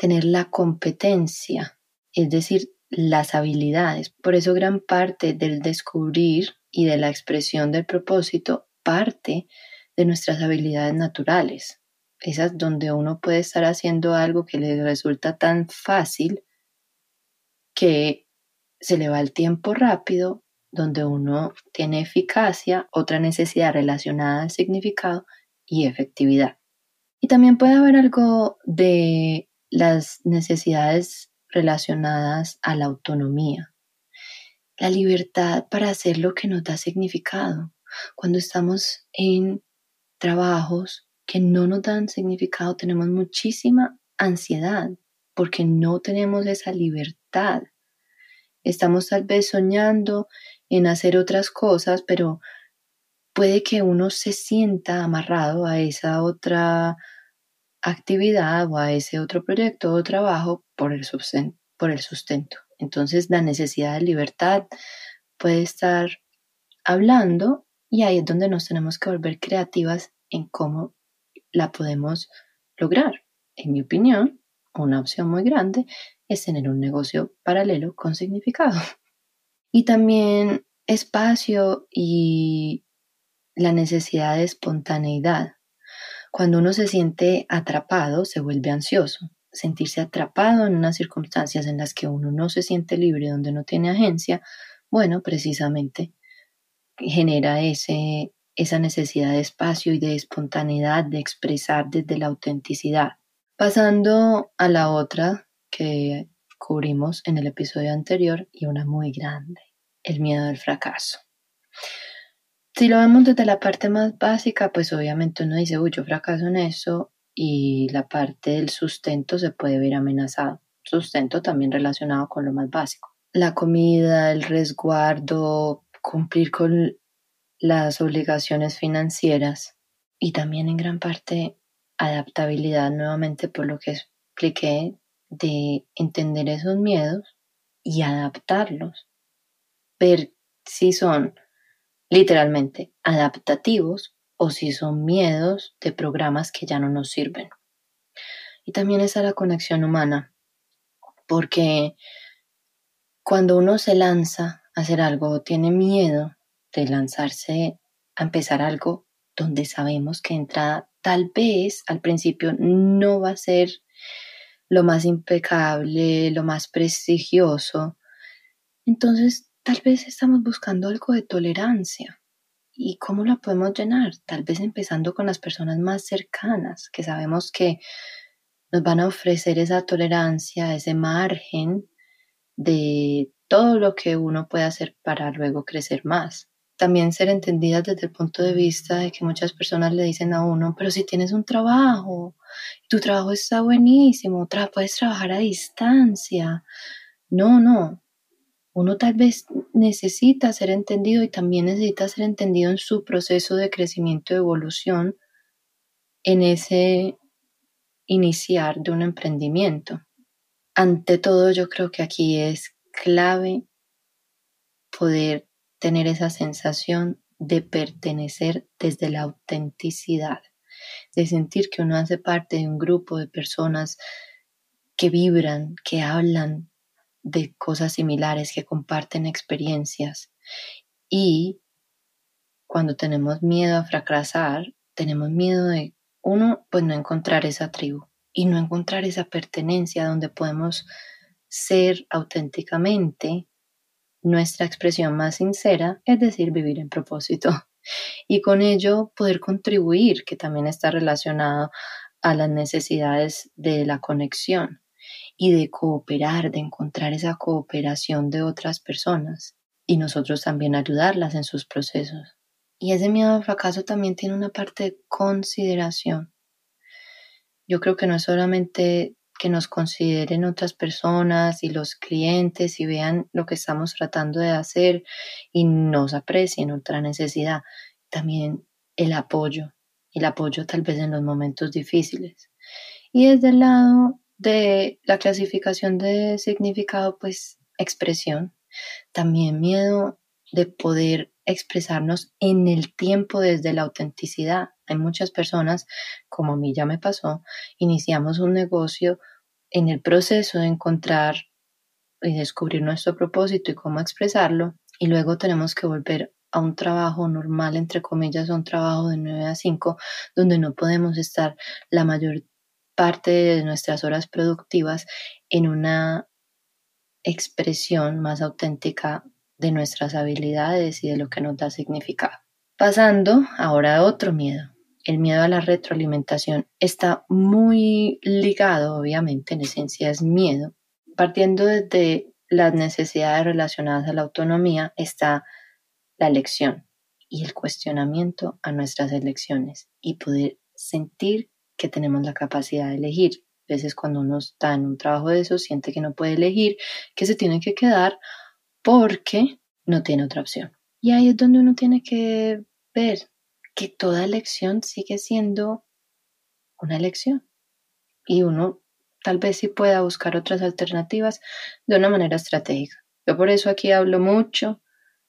Tener la competencia, es decir, las habilidades. Por eso gran parte del descubrir y de la expresión del propósito parte de nuestras habilidades naturales. Esas donde uno puede estar haciendo algo que le resulta tan fácil que se le va el tiempo rápido donde uno tiene eficacia, otra necesidad relacionada al significado y efectividad. Y también puede haber algo de las necesidades relacionadas a la autonomía, la libertad para hacer lo que nos da significado. Cuando estamos en trabajos que no nos dan significado, tenemos muchísima ansiedad porque no tenemos esa libertad. Estamos tal vez soñando en hacer otras cosas, pero puede que uno se sienta amarrado a esa otra actividad o a ese otro proyecto o trabajo por el, sustento, por el sustento. Entonces la necesidad de libertad puede estar hablando y ahí es donde nos tenemos que volver creativas en cómo la podemos lograr. En mi opinión, una opción muy grande es tener un negocio paralelo con significado. Y también espacio y la necesidad de espontaneidad. Cuando uno se siente atrapado, se vuelve ansioso. Sentirse atrapado en unas circunstancias en las que uno no se siente libre, donde no tiene agencia, bueno, precisamente genera ese, esa necesidad de espacio y de espontaneidad, de expresar desde la autenticidad. Pasando a la otra que cubrimos en el episodio anterior y una muy grande, el miedo al fracaso. Si lo vemos desde la parte más básica, pues obviamente uno dice, uy, yo fracaso en eso y la parte del sustento se puede ver amenazado. Sustento también relacionado con lo más básico. La comida, el resguardo, cumplir con las obligaciones financieras y también en gran parte adaptabilidad nuevamente por lo que expliqué de entender esos miedos y adaptarlos, ver si son literalmente adaptativos o si son miedos de programas que ya no nos sirven. Y también está la conexión humana, porque cuando uno se lanza a hacer algo tiene miedo de lanzarse a empezar algo donde sabemos que entrada tal vez al principio no va a ser lo más impecable, lo más prestigioso. Entonces, tal vez estamos buscando algo de tolerancia. ¿Y cómo la podemos llenar? Tal vez empezando con las personas más cercanas, que sabemos que nos van a ofrecer esa tolerancia, ese margen de todo lo que uno puede hacer para luego crecer más también ser entendidas desde el punto de vista de que muchas personas le dicen a uno, pero si tienes un trabajo, tu trabajo está buenísimo, puedes trabajar a distancia. No, no. Uno tal vez necesita ser entendido y también necesita ser entendido en su proceso de crecimiento y evolución en ese iniciar de un emprendimiento. Ante todo, yo creo que aquí es clave poder tener esa sensación de pertenecer desde la autenticidad, de sentir que uno hace parte de un grupo de personas que vibran, que hablan de cosas similares, que comparten experiencias. Y cuando tenemos miedo a fracasar, tenemos miedo de, uno, pues no encontrar esa tribu y no encontrar esa pertenencia donde podemos ser auténticamente nuestra expresión más sincera, es decir, vivir en propósito. Y con ello poder contribuir, que también está relacionado a las necesidades de la conexión y de cooperar, de encontrar esa cooperación de otras personas y nosotros también ayudarlas en sus procesos. Y ese miedo al fracaso también tiene una parte de consideración. Yo creo que no es solamente que nos consideren otras personas y los clientes y vean lo que estamos tratando de hacer y nos aprecien otra necesidad. También el apoyo, el apoyo tal vez en los momentos difíciles. Y desde el lado de la clasificación de significado, pues expresión, también miedo de poder expresarnos en el tiempo desde la autenticidad. Hay muchas personas, como a mí ya me pasó, iniciamos un negocio en el proceso de encontrar y descubrir nuestro propósito y cómo expresarlo, y luego tenemos que volver a un trabajo normal, entre comillas, a un trabajo de 9 a 5, donde no podemos estar la mayor parte de nuestras horas productivas en una expresión más auténtica de nuestras habilidades y de lo que nos da significado. Pasando ahora a otro miedo, el miedo a la retroalimentación está muy ligado, obviamente, en esencia es miedo. Partiendo desde las necesidades relacionadas a la autonomía está la elección y el cuestionamiento a nuestras elecciones y poder sentir que tenemos la capacidad de elegir. A veces cuando uno está en un trabajo de eso siente que no puede elegir, que se tiene que quedar porque no tiene otra opción. Y ahí es donde uno tiene que ver que toda elección sigue siendo una elección. Y uno tal vez sí pueda buscar otras alternativas de una manera estratégica. Yo por eso aquí hablo mucho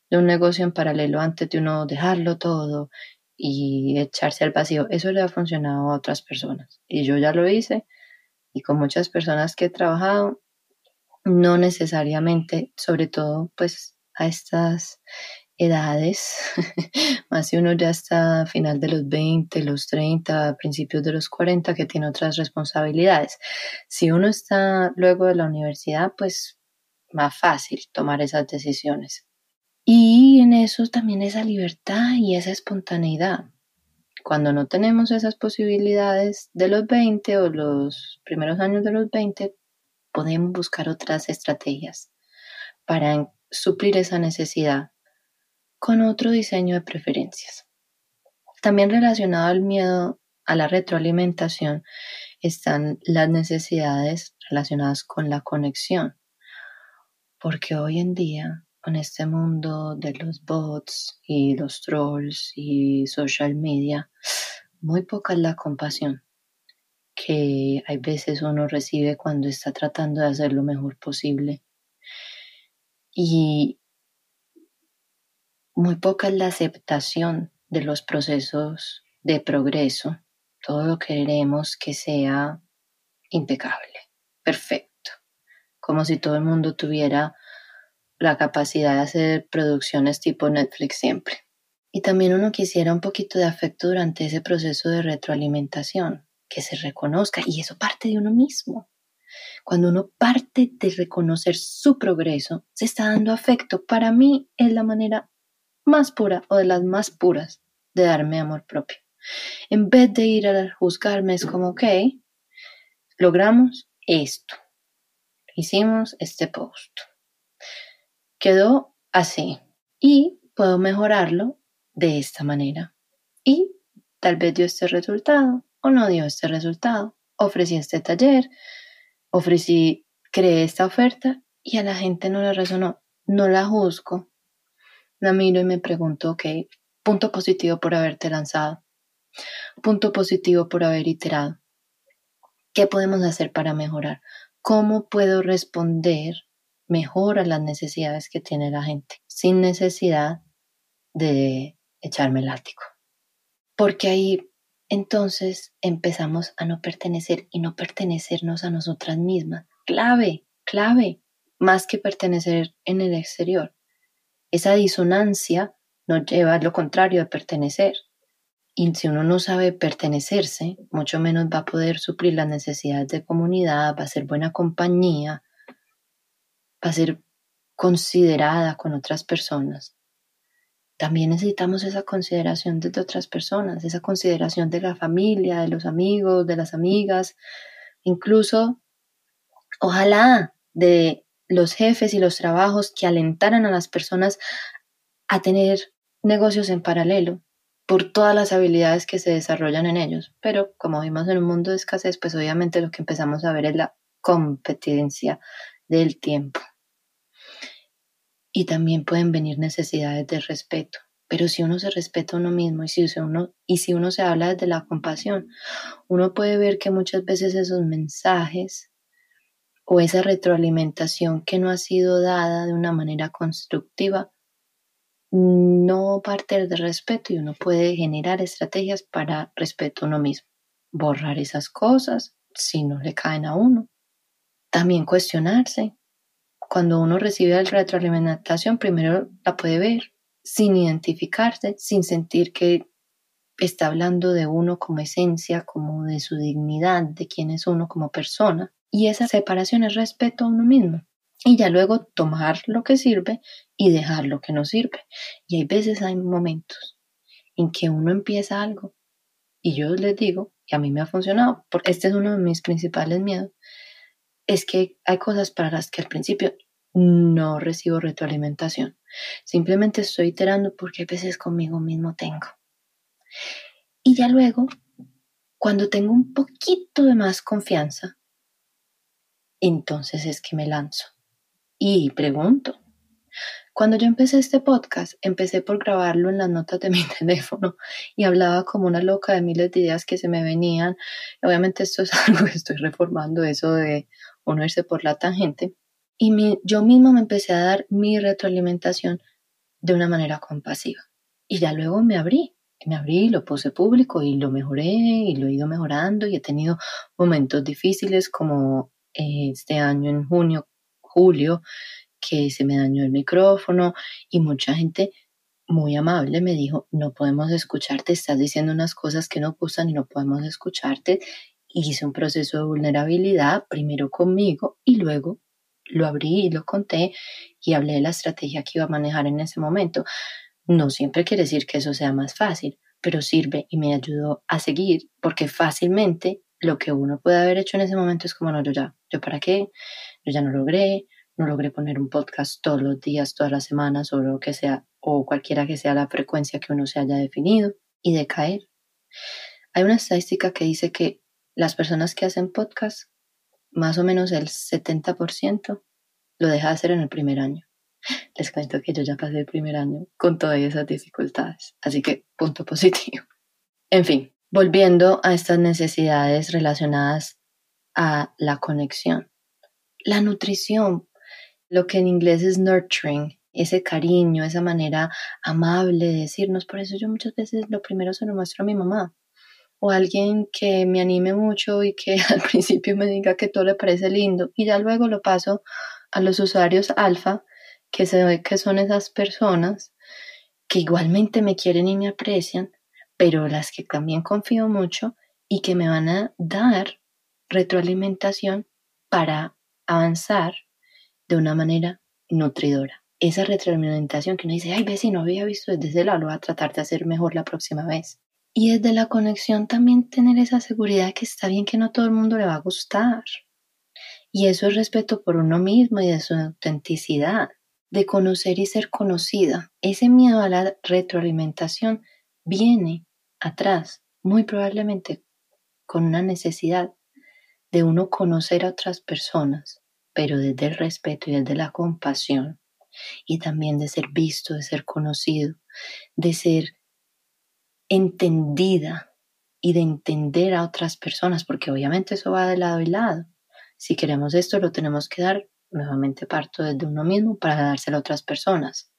de un negocio en paralelo antes de uno dejarlo todo y echarse al vacío. Eso le ha funcionado a otras personas. Y yo ya lo hice y con muchas personas que he trabajado, no necesariamente, sobre todo pues a estas edades, más si uno ya está a final de los 20, los 30, principios de los 40, que tiene otras responsabilidades. Si uno está luego de la universidad, pues más fácil tomar esas decisiones. Y en eso también esa libertad y esa espontaneidad. Cuando no tenemos esas posibilidades de los 20 o los primeros años de los 20, podemos buscar otras estrategias para suplir esa necesidad con otro diseño de preferencias. También relacionado al miedo a la retroalimentación están las necesidades relacionadas con la conexión, porque hoy en día con este mundo de los bots y los trolls y social media, muy poca es la compasión que hay veces uno recibe cuando está tratando de hacer lo mejor posible. Y muy poca es la aceptación de los procesos de progreso. Todo lo queremos que sea impecable, perfecto, como si todo el mundo tuviera la capacidad de hacer producciones tipo Netflix siempre. Y también uno quisiera un poquito de afecto durante ese proceso de retroalimentación, que se reconozca, y eso parte de uno mismo. Cuando uno parte de reconocer su progreso, se está dando afecto. Para mí es la manera más pura o de las más puras de darme amor propio. En vez de ir a juzgarme, es como, ok, logramos esto. Hicimos este post. Quedó así. Y puedo mejorarlo de esta manera. Y tal vez dio este resultado o no dio este resultado. Ofrecí este taller, ofrecí, creé esta oferta y a la gente no le resonó. No la juzgo, la miro y me pregunto, ok, punto positivo por haberte lanzado, punto positivo por haber iterado. ¿Qué podemos hacer para mejorar? ¿Cómo puedo responder mejor a las necesidades que tiene la gente sin necesidad de echarme el látigo? Porque ahí entonces empezamos a no pertenecer y no pertenecernos a nosotras mismas. Clave, clave, más que pertenecer en el exterior. Esa disonancia nos lleva a lo contrario, a pertenecer. Y si uno no sabe pertenecerse, mucho menos va a poder suplir las necesidades de comunidad, va a ser buena compañía, va a ser considerada con otras personas. También necesitamos esa consideración de otras personas, esa consideración de la familia, de los amigos, de las amigas, incluso, ojalá, de los jefes y los trabajos que alentaran a las personas a tener negocios en paralelo por todas las habilidades que se desarrollan en ellos. Pero como vimos en un mundo de escasez, pues obviamente lo que empezamos a ver es la competencia del tiempo. Y también pueden venir necesidades de respeto. Pero si uno se respeta a uno mismo y si uno, y si uno se habla desde la compasión, uno puede ver que muchas veces esos mensajes o esa retroalimentación que no ha sido dada de una manera constructiva no parte de respeto y uno puede generar estrategias para respeto a uno mismo. Borrar esas cosas si no le caen a uno. También cuestionarse. Cuando uno recibe la retroalimentación, primero la puede ver sin identificarse, sin sentir que está hablando de uno como esencia, como de su dignidad, de quién es uno como persona. Y esa separación es respeto a uno mismo. Y ya luego tomar lo que sirve y dejar lo que no sirve. Y hay veces, hay momentos en que uno empieza algo y yo les digo, y a mí me ha funcionado, porque este es uno de mis principales miedos, es que hay cosas para las que al principio no recibo retroalimentación. Simplemente estoy iterando porque a veces conmigo mismo tengo. Y ya luego, cuando tengo un poquito de más confianza, entonces es que me lanzo y pregunto. Cuando yo empecé este podcast, empecé por grabarlo en las notas de mi teléfono y hablaba como una loca de miles de ideas que se me venían. Obviamente esto es algo que estoy reformando, eso de irse por la tangente. Y yo misma me empecé a dar mi retroalimentación de una manera compasiva. Y ya luego me abrí, me abrí, lo puse público y lo mejoré y lo he ido mejorando y he tenido momentos difíciles como eh, este año en junio, julio, que se me dañó el micrófono y mucha gente muy amable me dijo, no podemos escucharte, estás diciendo unas cosas que no gustan y no podemos escucharte. Hice un proceso de vulnerabilidad, primero conmigo y luego lo abrí y lo conté y hablé de la estrategia que iba a manejar en ese momento. No siempre quiere decir que eso sea más fácil, pero sirve y me ayudó a seguir porque fácilmente lo que uno puede haber hecho en ese momento es como, no, yo ya, yo para qué, yo ya no logré, no logré poner un podcast todos los días, todas las semanas o lo que sea, o cualquiera que sea la frecuencia que uno se haya definido y de caer. Hay una estadística que dice que las personas que hacen podcast más o menos el 70% lo deja de hacer en el primer año. Les cuento que yo ya pasé el primer año con todas esas dificultades, así que punto positivo. En fin, volviendo a estas necesidades relacionadas a la conexión. La nutrición, lo que en inglés es nurturing, ese cariño, esa manera amable de decirnos, por eso yo muchas veces lo primero se lo muestro a mi mamá o alguien que me anime mucho y que al principio me diga que todo le parece lindo y ya luego lo paso a los usuarios alfa, que se ve que son esas personas que igualmente me quieren y me aprecian, pero las que también confío mucho y que me van a dar retroalimentación para avanzar de una manera nutridora. Esa retroalimentación que uno dice, ay, ve, si no había visto desde ese lado, lo voy a tratar de hacer mejor la próxima vez. Y desde la conexión también tener esa seguridad que está bien que no todo el mundo le va a gustar. Y eso es respeto por uno mismo y de su autenticidad, de conocer y ser conocida. Ese miedo a la retroalimentación viene atrás, muy probablemente con una necesidad de uno conocer a otras personas, pero desde el respeto y desde la compasión, y también de ser visto, de ser conocido, de ser entendida y de entender a otras personas, porque obviamente eso va de lado y lado. Si queremos esto, lo tenemos que dar, nuevamente parto desde uno mismo para dárselo a otras personas.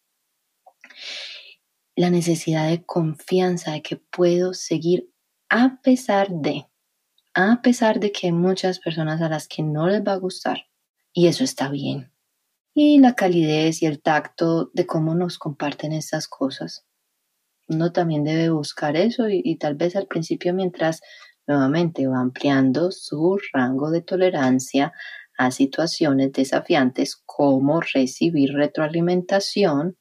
La necesidad de confianza de que puedo seguir a pesar de, a pesar de que hay muchas personas a las que no les va a gustar, y eso está bien. Y la calidez y el tacto de cómo nos comparten estas cosas uno también debe buscar eso y, tal vez al principio mientras nuevamente va ampliando su rango de tolerancia a situaciones desafiantes como recibir retroalimentación,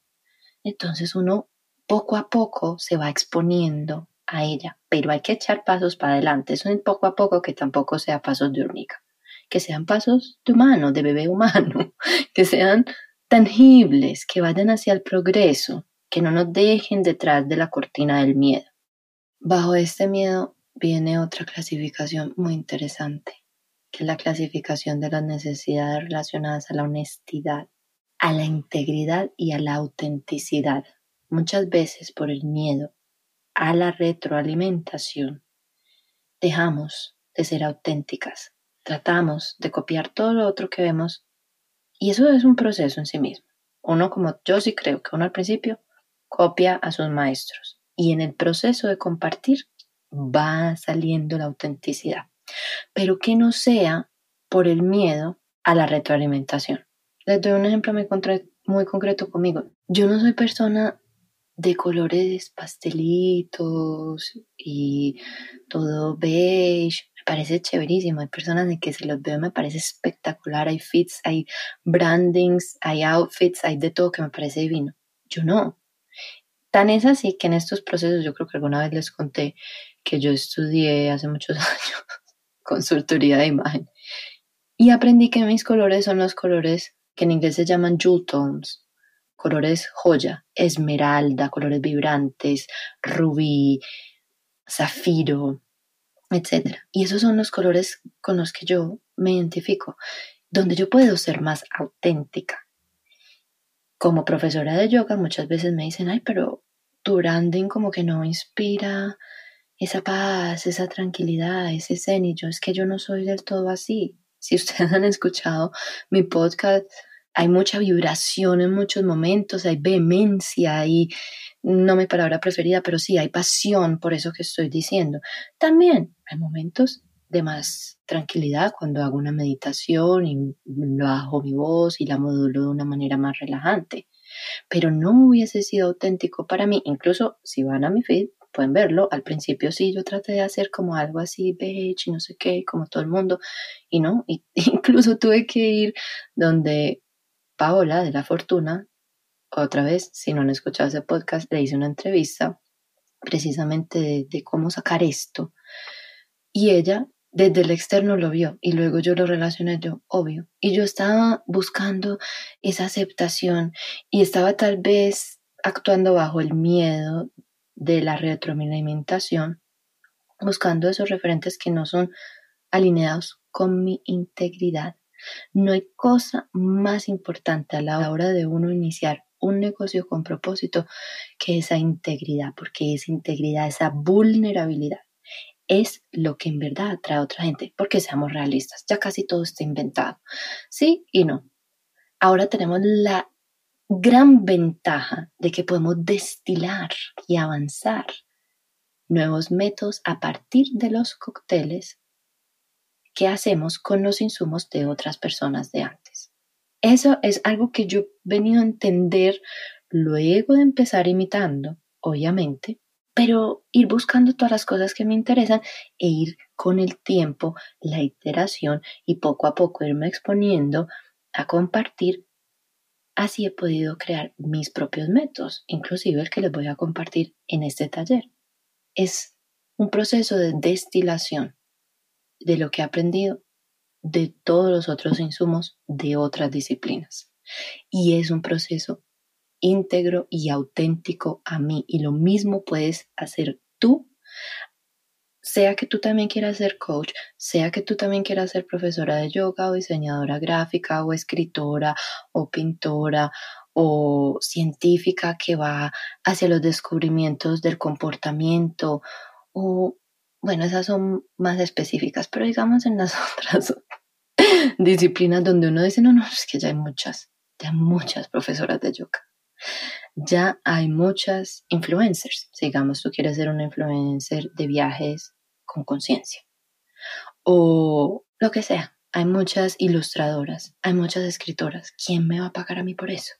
entonces uno poco a poco se va exponiendo a ella, pero hay que echar pasos para adelante, es poco a poco que tampoco sea pasos de hormiga, que sean pasos de humano, de bebé humano, que sean tangibles, que vayan hacia el progreso, que no nos dejen detrás de la cortina del miedo. Bajo este miedo viene otra clasificación muy interesante, que es la clasificación de las necesidades relacionadas a la honestidad, a la integridad y a la autenticidad. Muchas veces por el miedo a la retroalimentación dejamos de ser auténticas, tratamos de copiar todo lo otro que vemos y eso es un proceso en sí mismo. Uno como yo sí creo que uno al principio copia a sus maestros y en el proceso de compartir va saliendo la autenticidad, pero que no sea por el miedo a la retroalimentación. Les doy un ejemplo muy, concreto conmigo. Yo no soy persona de colores pastelitos y todo beige. Me parece chéverísimo. Hay personas en que se los veo me parece espectacular. Hay fits, hay brandings, hay outfits, hay de todo que me parece divino. Yo no. Tan es así que en estos procesos, yo creo que alguna vez les conté que yo estudié hace muchos años consultoría de imagen y aprendí que mis colores son los colores que en inglés se llaman jewel tones, colores joya, esmeralda, colores vibrantes, rubí, zafiro, etc. Y esos son los colores con los que yo me identifico, donde yo puedo ser más auténtica. Como profesora de yoga muchas veces me dicen, ay, pero tu como que no inspira esa paz, esa tranquilidad, ese zen, y yo es que yo no soy del todo así. Si ustedes han escuchado mi podcast, hay mucha vibración en muchos momentos, hay vehemencia, hay, no mi palabra preferida, pero sí, hay pasión por eso que estoy diciendo. También hay momentos de más tranquilidad cuando hago una meditación y bajo mi voz y la modulo de una manera más relajante. Pero no hubiese sido auténtico para mí, incluso si van a mi feed, pueden verlo. Al principio sí, yo traté de hacer como algo así, beige y no sé qué, como todo el mundo, y no, y, incluso tuve que ir donde Paola de la Fortuna, otra vez, si no han escuchado ese podcast, le hice una entrevista precisamente de, cómo sacar esto. Y ella desde el externo lo vio y luego yo lo relacioné yo, obvio. Y yo estaba buscando esa aceptación y estaba tal vez actuando bajo el miedo de la retroalimentación, buscando esos referentes que no son alineados con mi integridad no hay cosa más importante a la hora de uno iniciar un negocio con propósito que esa integridad, porque esa integridad, esa vulnerabilidad es lo que en verdad atrae a otra gente, porque seamos realistas, ya casi todo está inventado. Sí y no. Ahora tenemos la gran ventaja de que podemos destilar y avanzar nuevos métodos a partir de los cócteles qué hacemos con los insumos de otras personas de antes. Eso es algo que yo he venido a entender luego de empezar imitando, obviamente, pero ir buscando todas las cosas que me interesan e ir con el tiempo, la iteración y poco a poco irme exponiendo a compartir. Así he podido crear mis propios métodos, inclusive el que les voy a compartir en este taller. Es un proceso de destilación de lo que he aprendido de todos los otros insumos de otras disciplinas. Y es un proceso íntegro y auténtico a mí. Y lo mismo puedes hacer tú, sea que tú también quieras ser coach, sea que tú también quieras ser profesora de yoga o diseñadora gráfica o escritora o pintora o científica que va hacia los descubrimientos del comportamiento o bueno, esas son más específicas, pero digamos en las otras disciplinas donde uno dice, no, no, es que ya hay muchas, ya hay muchas profesoras de yoga. Ya hay muchas influencers. digamos, tú quieres ser una influencer de viajes con conciencia. O lo que sea. Hay muchas ilustradoras, hay muchas escritoras. ¿Quién me va a pagar a mí por eso?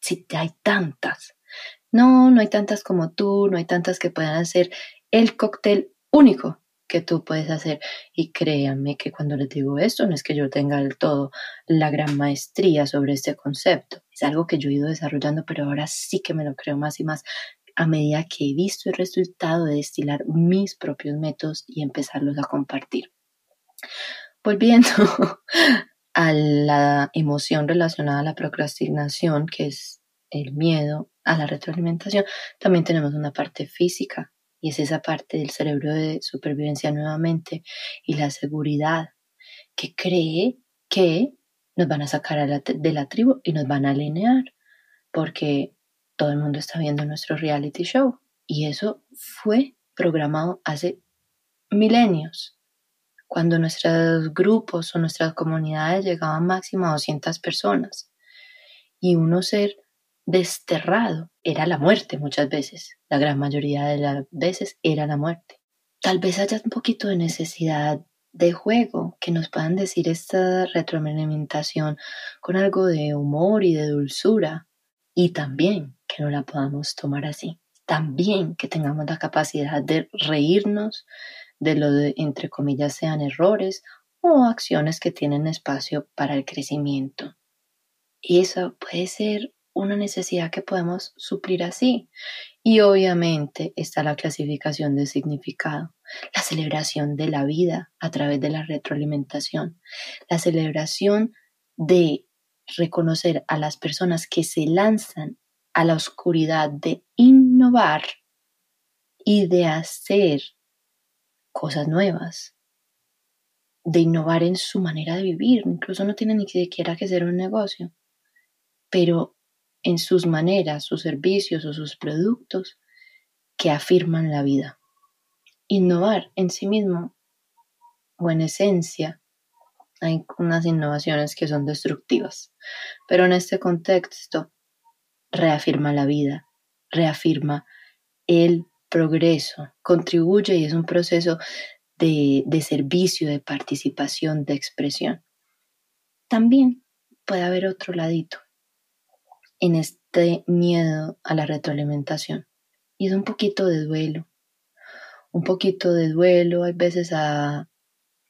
Si hay tantas. No, no hay tantas como tú, no hay tantas que puedan hacer el cóctel único que tú puedes hacer. Y créanme que cuando les digo esto, no es que yo tenga del todo la gran maestría sobre este concepto. Es algo que yo he ido desarrollando, pero ahora sí que me lo creo más y más a medida que he visto el resultado de destilar mis propios métodos y empezarlos a compartir. Volviendo a la emoción relacionada a la procrastinación, que es el miedo a la retroalimentación, también tenemos una parte física y es esa parte del cerebro de supervivencia nuevamente y la seguridad que cree que nos van a sacar de la tribu y nos van a alinear porque todo el mundo está viendo nuestro reality show. Y eso fue programado hace milenios. Cuando nuestros grupos o nuestras comunidades llegaban máximo a 200 personas. Y uno ser desterrado era la muerte muchas veces, la gran mayoría de las veces era la muerte. Tal vez haya un poquito de necesidad de juego que nos puedan decir esta retroalimentación con algo de humor y de dulzura y también que no la podamos tomar así. También que tengamos la capacidad de reírnos de lo de, entre comillas, sean errores o acciones que tienen espacio para el crecimiento. Y eso puede ser una necesidad que podemos suplir así. Y obviamente está la clasificación de significado, la celebración de la vida a través de la retroalimentación, la celebración de reconocer a las personas que se lanzan a la oscuridad de innovar y de hacer cosas nuevas, de innovar en su manera de vivir, incluso no tiene ni siquiera que ser un negocio, pero en sus maneras, sus servicios o sus productos que afirman la vida. Innovar en sí mismo o en esencia hay unas innovaciones que son destructivas, pero en este contexto reafirma la vida, reafirma el progreso, contribuye y es un proceso de, servicio, de participación, de expresión. También puede haber otro ladito en este miedo a la retroalimentación y es un poquito de duelo, un poquito de duelo, hay veces a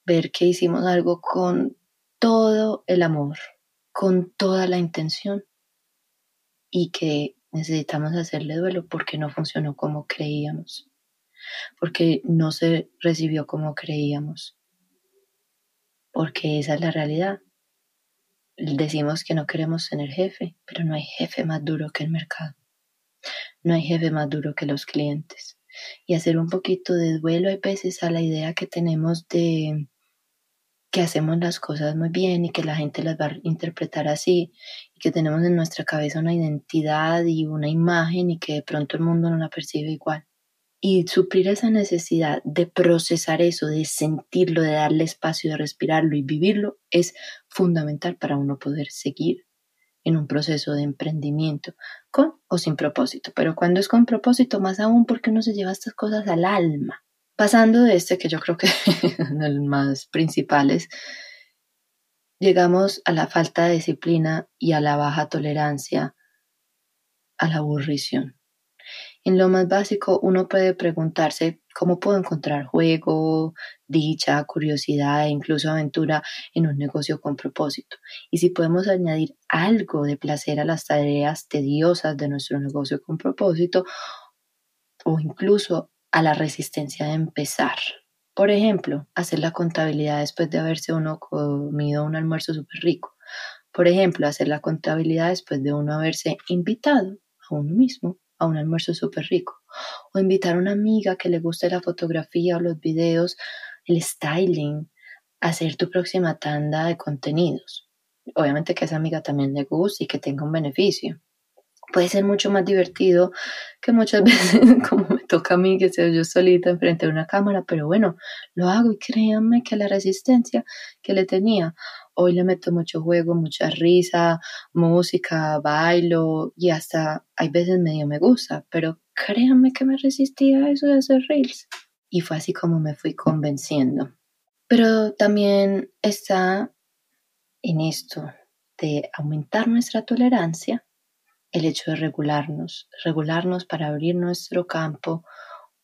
ver que hicimos algo con todo el amor, con toda la intención y que necesitamos hacerle duelo porque no funcionó como creíamos, porque no se recibió como creíamos, porque esa es la realidad. Decimos que no queremos tener jefe, pero no hay jefe más duro que el mercado. No hay jefe más duro que los clientes. Y hacer un poquito de duelo hay veces a la idea que tenemos de que hacemos las cosas muy bien y que la gente las va a interpretar así y que tenemos en nuestra cabeza una identidad y una imagen y que de pronto el mundo no la percibe igual. Y suplir esa necesidad de procesar eso, de sentirlo, de darle espacio, de respirarlo y vivirlo es fundamental para uno poder seguir en un proceso de emprendimiento, con o sin propósito. Pero cuando es con propósito, más aún porque uno se lleva estas cosas al alma Pasando de este, que yo creo que es el más principales, llegamos a la falta de disciplina y a la baja tolerancia a la aburrición. En lo más básico, uno puede preguntarse cómo puedo encontrar juego, dicha, curiosidad e incluso aventura en un negocio con propósito. Y si podemos añadir algo de placer a las tareas tediosas de nuestro negocio con propósito, o incluso a la resistencia de empezar. Por ejemplo, hacer la contabilidad después de haberse uno comido un almuerzo súper rico. Por ejemplo, hacer la contabilidad después de uno haberse invitado a uno mismo a un almuerzo súper rico. O invitar a una amiga que le guste la fotografía o los videos, el styling, hacer tu próxima tanda de contenidos. Obviamente que a esa amiga también le guste y que tenga un beneficio puede ser mucho más divertido que muchas veces como me toca a mí que sea yo solita enfrente de una cámara, pero bueno, lo hago y créanme que la resistencia que le tenía, hoy le meto mucho juego, mucha risa, música, bailo y hasta hay veces medio me gusta, pero créanme que me resistía a eso de hacer reels. Y fue así como me fui convenciendo. Pero también está en esto de aumentar nuestra tolerancia el hecho de regularnos, regularnos para abrir nuestro campo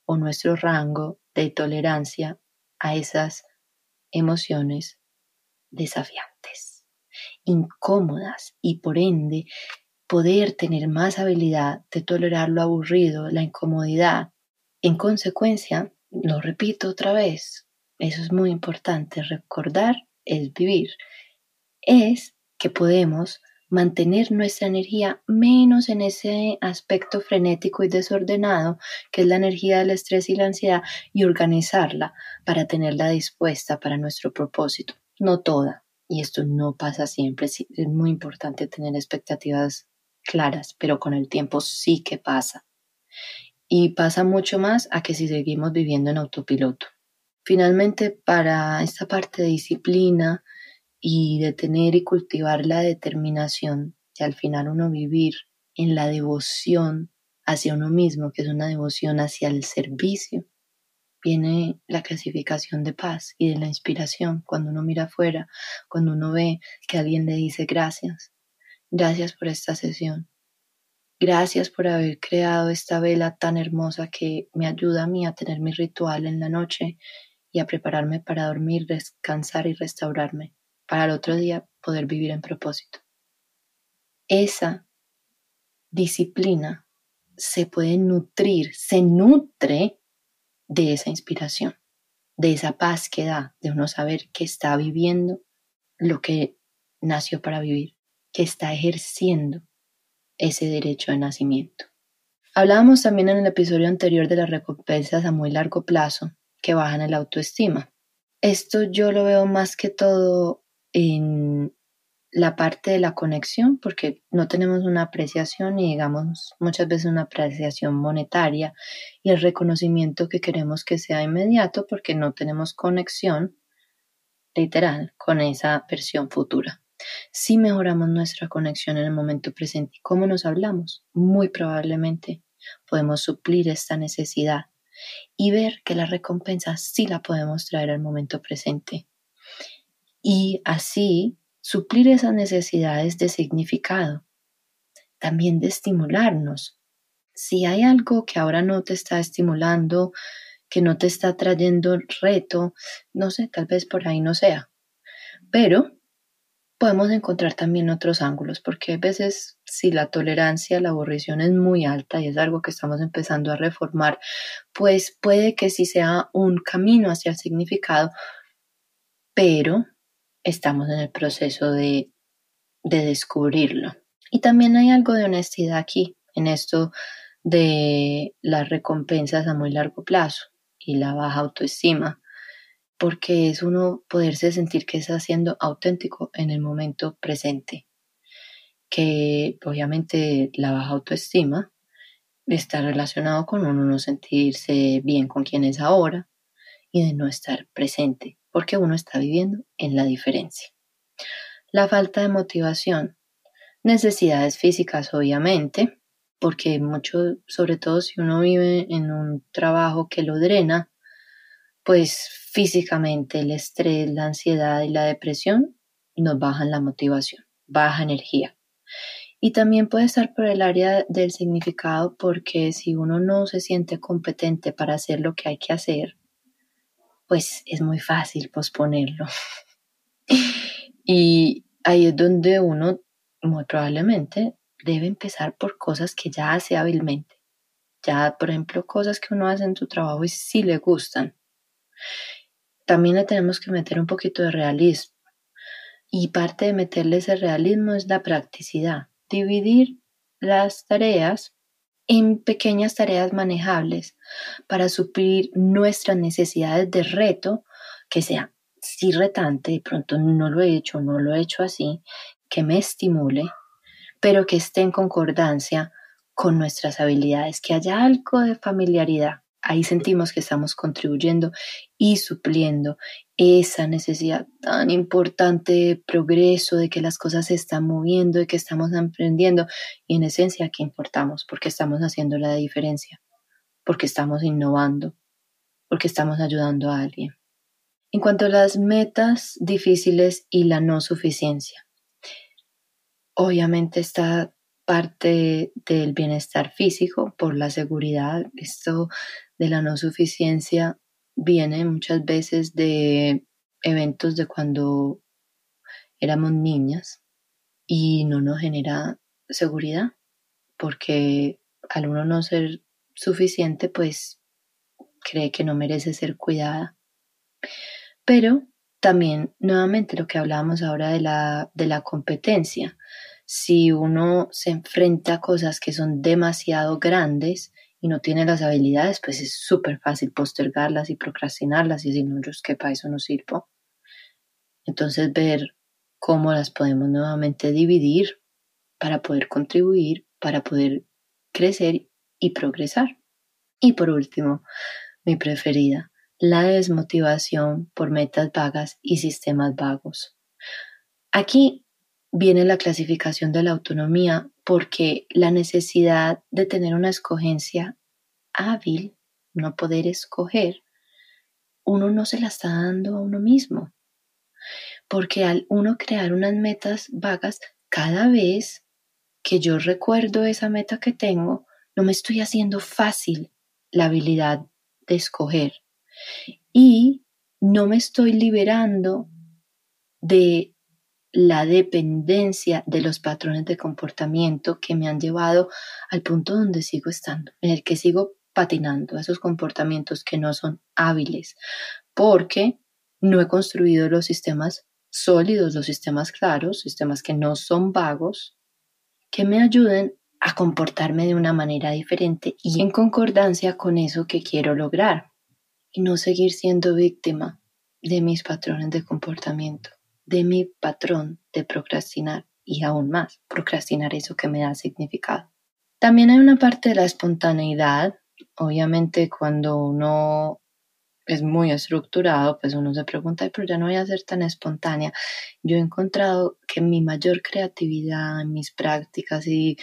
o nuestro rango de tolerancia a esas emociones desafiantes, incómodas y por ende poder tener más habilidad de tolerar lo aburrido, la incomodidad. En consecuencia, lo repito otra vez, eso es muy importante, recordar es vivir, es que podemos mantener nuestra energía menos en ese aspecto frenético y desordenado que es la energía del estrés y la ansiedad y organizarla para tenerla dispuesta para nuestro propósito. No toda, y esto no pasa siempre, es muy importante tener expectativas claras, pero con el tiempo sí que pasa. Y pasa mucho más a que si seguimos viviendo en autopiloto. Finalmente, para esta parte de disciplina, y de tener y cultivar la determinación y al final uno vivir en la devoción hacia uno mismo, que es una devoción hacia el servicio, viene la clasificación de paz y de la inspiración cuando uno mira afuera, cuando uno ve que alguien le dice gracias, gracias por esta sesión, gracias por haber creado esta vela tan hermosa que me ayuda a mí a tener mi ritual en la noche y a prepararme para dormir, descansar y restaurarme para el otro día poder vivir en propósito. Esa disciplina se puede nutrir, se nutre de esa inspiración, de esa paz que da, de uno saber que está viviendo lo que nació para vivir, que está ejerciendo ese derecho de nacimiento. Hablábamos también en el episodio anterior de las recompensas a muy largo plazo que bajan el autoestima. Esto yo lo veo más que todo en la parte de la conexión, porque no tenemos una apreciación y digamos muchas veces una apreciación monetaria y el reconocimiento que queremos que sea inmediato porque no tenemos conexión literal con esa versión futura. Si mejoramos nuestra conexión en el momento presente y cómo nos hablamos, muy probablemente podemos suplir esta necesidad y ver que la recompensa sí la podemos traer al momento presente y así suplir esas necesidades de significado, también de estimularnos. Si hay algo que ahora no te está estimulando, que no te está trayendo reto, no sé, tal vez por ahí no sea. Pero podemos encontrar también otros ángulos, porque a veces si la tolerancia la aburrición es muy alta y es algo que estamos empezando a reformar, pues puede que sí sea un camino hacia el significado, pero estamos en el proceso de, descubrirlo. Y también hay algo de honestidad aquí, en esto de las recompensas a muy largo plazo y la baja autoestima, porque es uno poderse sentir que está siendo auténtico en el momento presente, que obviamente la baja autoestima está relacionado con uno no sentirse bien con quien es ahora y de no estar presente porque uno está viviendo en la diferencia. La falta de motivación, necesidades físicas obviamente, porque mucho, sobre todo si uno vive en un trabajo que lo drena, pues físicamente el estrés, la ansiedad y la depresión nos bajan la motivación, baja energía. Y también puede estar por el área del significado porque si uno no se siente competente para hacer lo que hay que hacer, pues es muy fácil posponerlo. y ahí es donde uno muy probablemente debe empezar por cosas que ya hace hábilmente. Ya, por ejemplo, cosas que uno hace en su trabajo y sí le gustan. También le tenemos que meter un poquito de realismo. Y parte de meterle ese realismo es la practicidad. Dividir las tareas en pequeñas tareas manejables para suplir nuestras necesidades de reto, que sea si retante, de pronto no lo he hecho, no lo he hecho así, que me estimule, pero que esté en concordancia con nuestras habilidades, que haya algo de familiaridad. Ahí sentimos que estamos contribuyendo y supliendo esa necesidad tan importante de progreso, de que las cosas se están moviendo, de que estamos aprendiendo y en esencia que importamos, porque estamos haciendo la diferencia, porque estamos innovando, porque estamos ayudando a alguien. En cuanto a las metas difíciles y la no suficiencia, obviamente está parte del bienestar físico por la seguridad, esto de la no suficiencia viene muchas veces de eventos de cuando éramos niñas y no nos genera seguridad porque al uno no ser suficiente pues cree que no merece ser cuidada. Pero también nuevamente lo que hablábamos ahora de la, de la competencia, si uno se enfrenta a cosas que son demasiado grandes y no tiene las habilidades, pues es súper fácil postergarlas y procrastinarlas y decir, no, yo es que para eso no sirvo. Entonces ver cómo las podemos nuevamente dividir para poder contribuir, para poder crecer y progresar. Y por último, mi preferida, la desmotivación por metas vagas y sistemas vagos. Aquí viene la clasificación de la autonomía porque la necesidad de tener una escogencia hábil, no poder escoger, uno no se la está dando a uno mismo. Porque al uno crear unas metas vagas, cada vez que yo recuerdo esa meta que tengo, no me estoy haciendo fácil la habilidad de escoger y no me estoy liberando de la dependencia de los patrones de comportamiento que me han llevado al punto donde sigo estando, en el que sigo patinando, esos comportamientos que no son hábiles, porque no he construido los sistemas sólidos, los sistemas claros, sistemas que no son vagos, que me ayuden a comportarme de una manera diferente y en concordancia con eso que quiero lograr y no seguir siendo víctima de mis patrones de comportamiento de mi patrón de procrastinar y aún más, procrastinar eso que me da significado. También hay una parte de la espontaneidad. Obviamente cuando uno es muy estructurado, pues uno se pregunta, pero ya no voy a ser tan espontánea. Yo he encontrado que mi mayor creatividad en mis prácticas y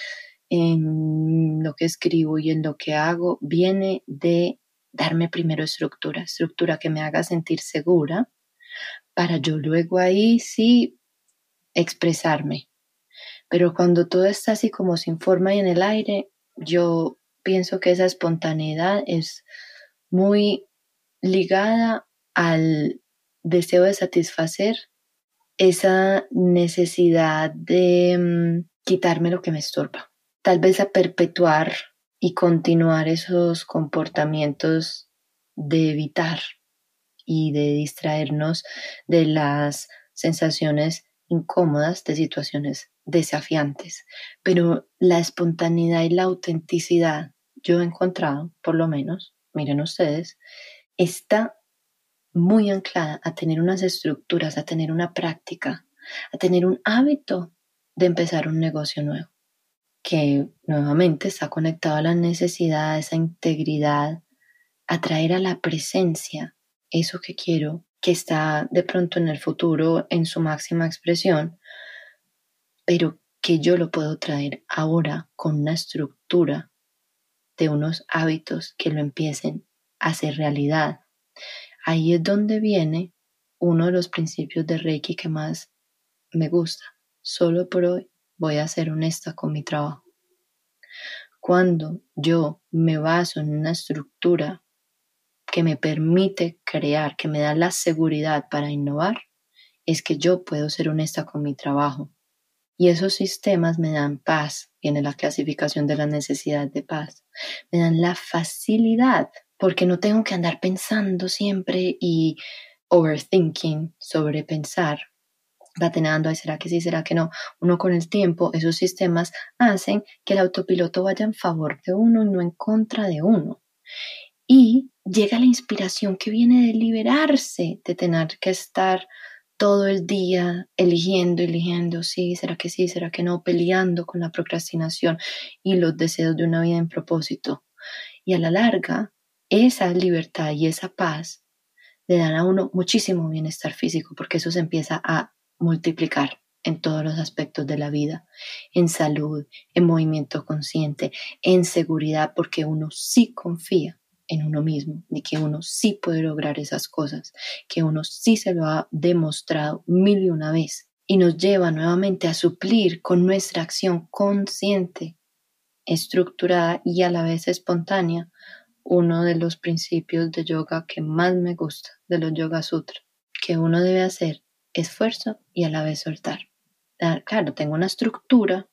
en lo que escribo y en lo que hago viene de darme primero estructura, estructura que me haga sentir segura, para yo luego ahí sí expresarme. Pero cuando todo está así como sin forma y en el aire, yo pienso que esa espontaneidad es muy ligada al deseo de satisfacer esa necesidad de mm, quitarme lo que me estorba. Tal vez a perpetuar y continuar esos comportamientos de evitar y de distraernos de las sensaciones incómodas de situaciones desafiantes. Pero la espontaneidad y la autenticidad, yo he encontrado, por lo menos, miren ustedes, está muy anclada a tener unas estructuras, a tener una práctica, a tener un hábito de empezar un negocio nuevo, que nuevamente está conectado a la necesidad, a esa integridad, a traer a la presencia eso que quiero, que está de pronto en el futuro en su máxima expresión, pero que yo lo puedo traer ahora con una estructura de unos hábitos que lo empiecen a hacer realidad. Ahí es donde viene uno de los principios de Reiki que más me gusta. Solo por hoy voy a ser honesta con mi trabajo. Cuando yo me baso en una estructura que me permite crear, que me da la seguridad para innovar, es que yo puedo ser honesta con mi trabajo. Y esos sistemas me dan paz, viene la clasificación de la necesidad de paz, me dan la facilidad, porque no tengo que andar pensando siempre y overthinking, sobrepensar, batenando, ay, será que sí, será que no. Uno con el tiempo, esos sistemas hacen que el autopiloto vaya en favor de uno y no en contra de uno. Y llega la inspiración que viene de liberarse, de tener que estar todo el día eligiendo, eligiendo, sí, será que sí, será que no, peleando con la procrastinación y los deseos de una vida en propósito. Y a la larga, esa libertad y esa paz le dan a uno muchísimo bienestar físico, porque eso se empieza a multiplicar en todos los aspectos de la vida, en salud, en movimiento consciente, en seguridad, porque uno sí confía en uno mismo, de que uno sí puede lograr esas cosas, que uno sí se lo ha demostrado mil y una vez y nos lleva nuevamente a suplir con nuestra acción consciente, estructurada y a la vez espontánea uno de los principios de yoga que más me gusta de los Yoga Sutra, que uno debe hacer esfuerzo y a la vez soltar. Ah, claro, tengo una estructura,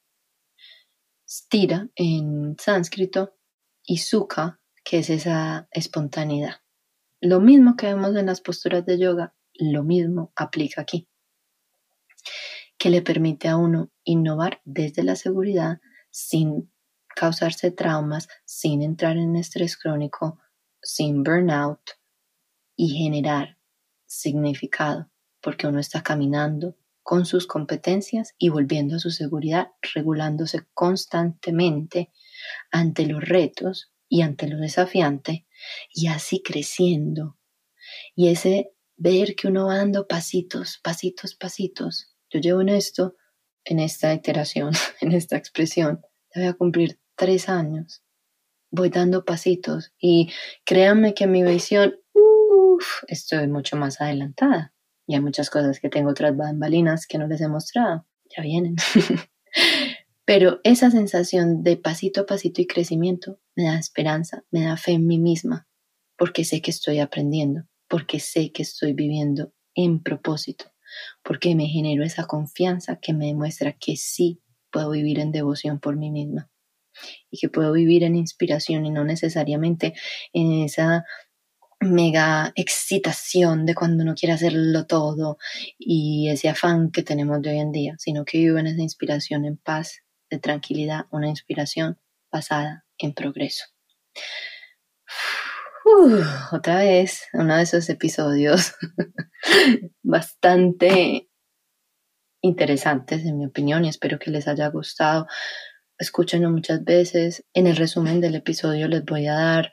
stira en sánscrito y sukha que es esa espontaneidad. Lo mismo que vemos en las posturas de yoga, lo mismo aplica aquí. que le permite a uno innovar desde la seguridad sin causarse traumas, sin entrar en estrés crónico, sin burnout y generar significado, porque uno está caminando con sus competencias y volviendo a su seguridad, regulándose constantemente ante los retos y ante lo desafiante y así creciendo. Y ese ver que uno va dando pasitos, pasitos, pasitos. Yo llevo en esto, en esta iteración, en esta expresión, voy a cumplir tres años. Voy dando pasitos y créanme que mi visión, uff, estoy mucho más adelantada. Y hay muchas cosas que tengo otras bambalinas que no les he mostrado. Ya vienen. Pero esa sensación de pasito a pasito y crecimiento me da esperanza, me da fe en mí misma, porque sé que estoy aprendiendo, porque sé que estoy viviendo en propósito, porque me genero esa confianza que me demuestra que sí puedo vivir en devoción por mí misma y que puedo vivir en inspiración y no necesariamente en esa mega excitación de cuando uno quiere hacerlo todo y ese afán que tenemos de hoy en día, sino que vivo en esa inspiración en paz, de tranquilidad, una inspiración basada en progreso. otra vez, uno de esos episodios bastante interesantes en mi opinión y espero que les haya gustado. Escúchenlo muchas veces. En el resumen del episodio les voy a dar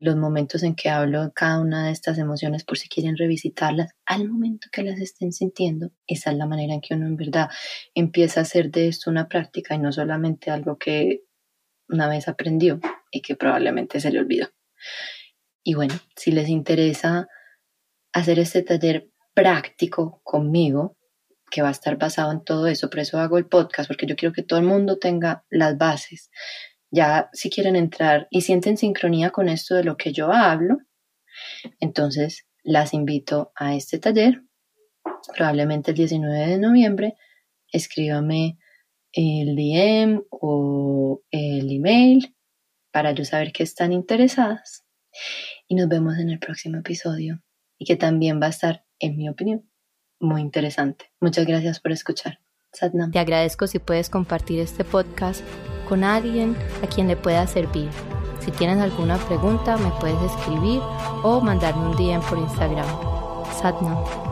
los momentos en que hablo de cada una de estas emociones por si quieren revisitarlas al momento que las estén sintiendo. Esa es la manera en que uno en verdad empieza a hacer de esto una práctica y no solamente algo que una vez aprendió y que probablemente se le olvidó. Y bueno, si les interesa hacer este taller práctico conmigo, que va a estar basado en todo eso, por eso hago el podcast, porque yo quiero que todo el mundo tenga las bases ya si quieren entrar y sienten sincronía con esto de lo que yo hablo, entonces las invito a este taller, probablemente el 19 de noviembre. Escríbame el DM o el email para yo saber que están interesadas. Y nos vemos en el próximo episodio y que también va a estar, en mi opinión, muy interesante. Muchas gracias por escuchar. Te agradezco si puedes compartir este podcast con alguien a quien le pueda servir. Si tienes alguna pregunta, me puedes escribir o mandarme un DM por Instagram. Sadna.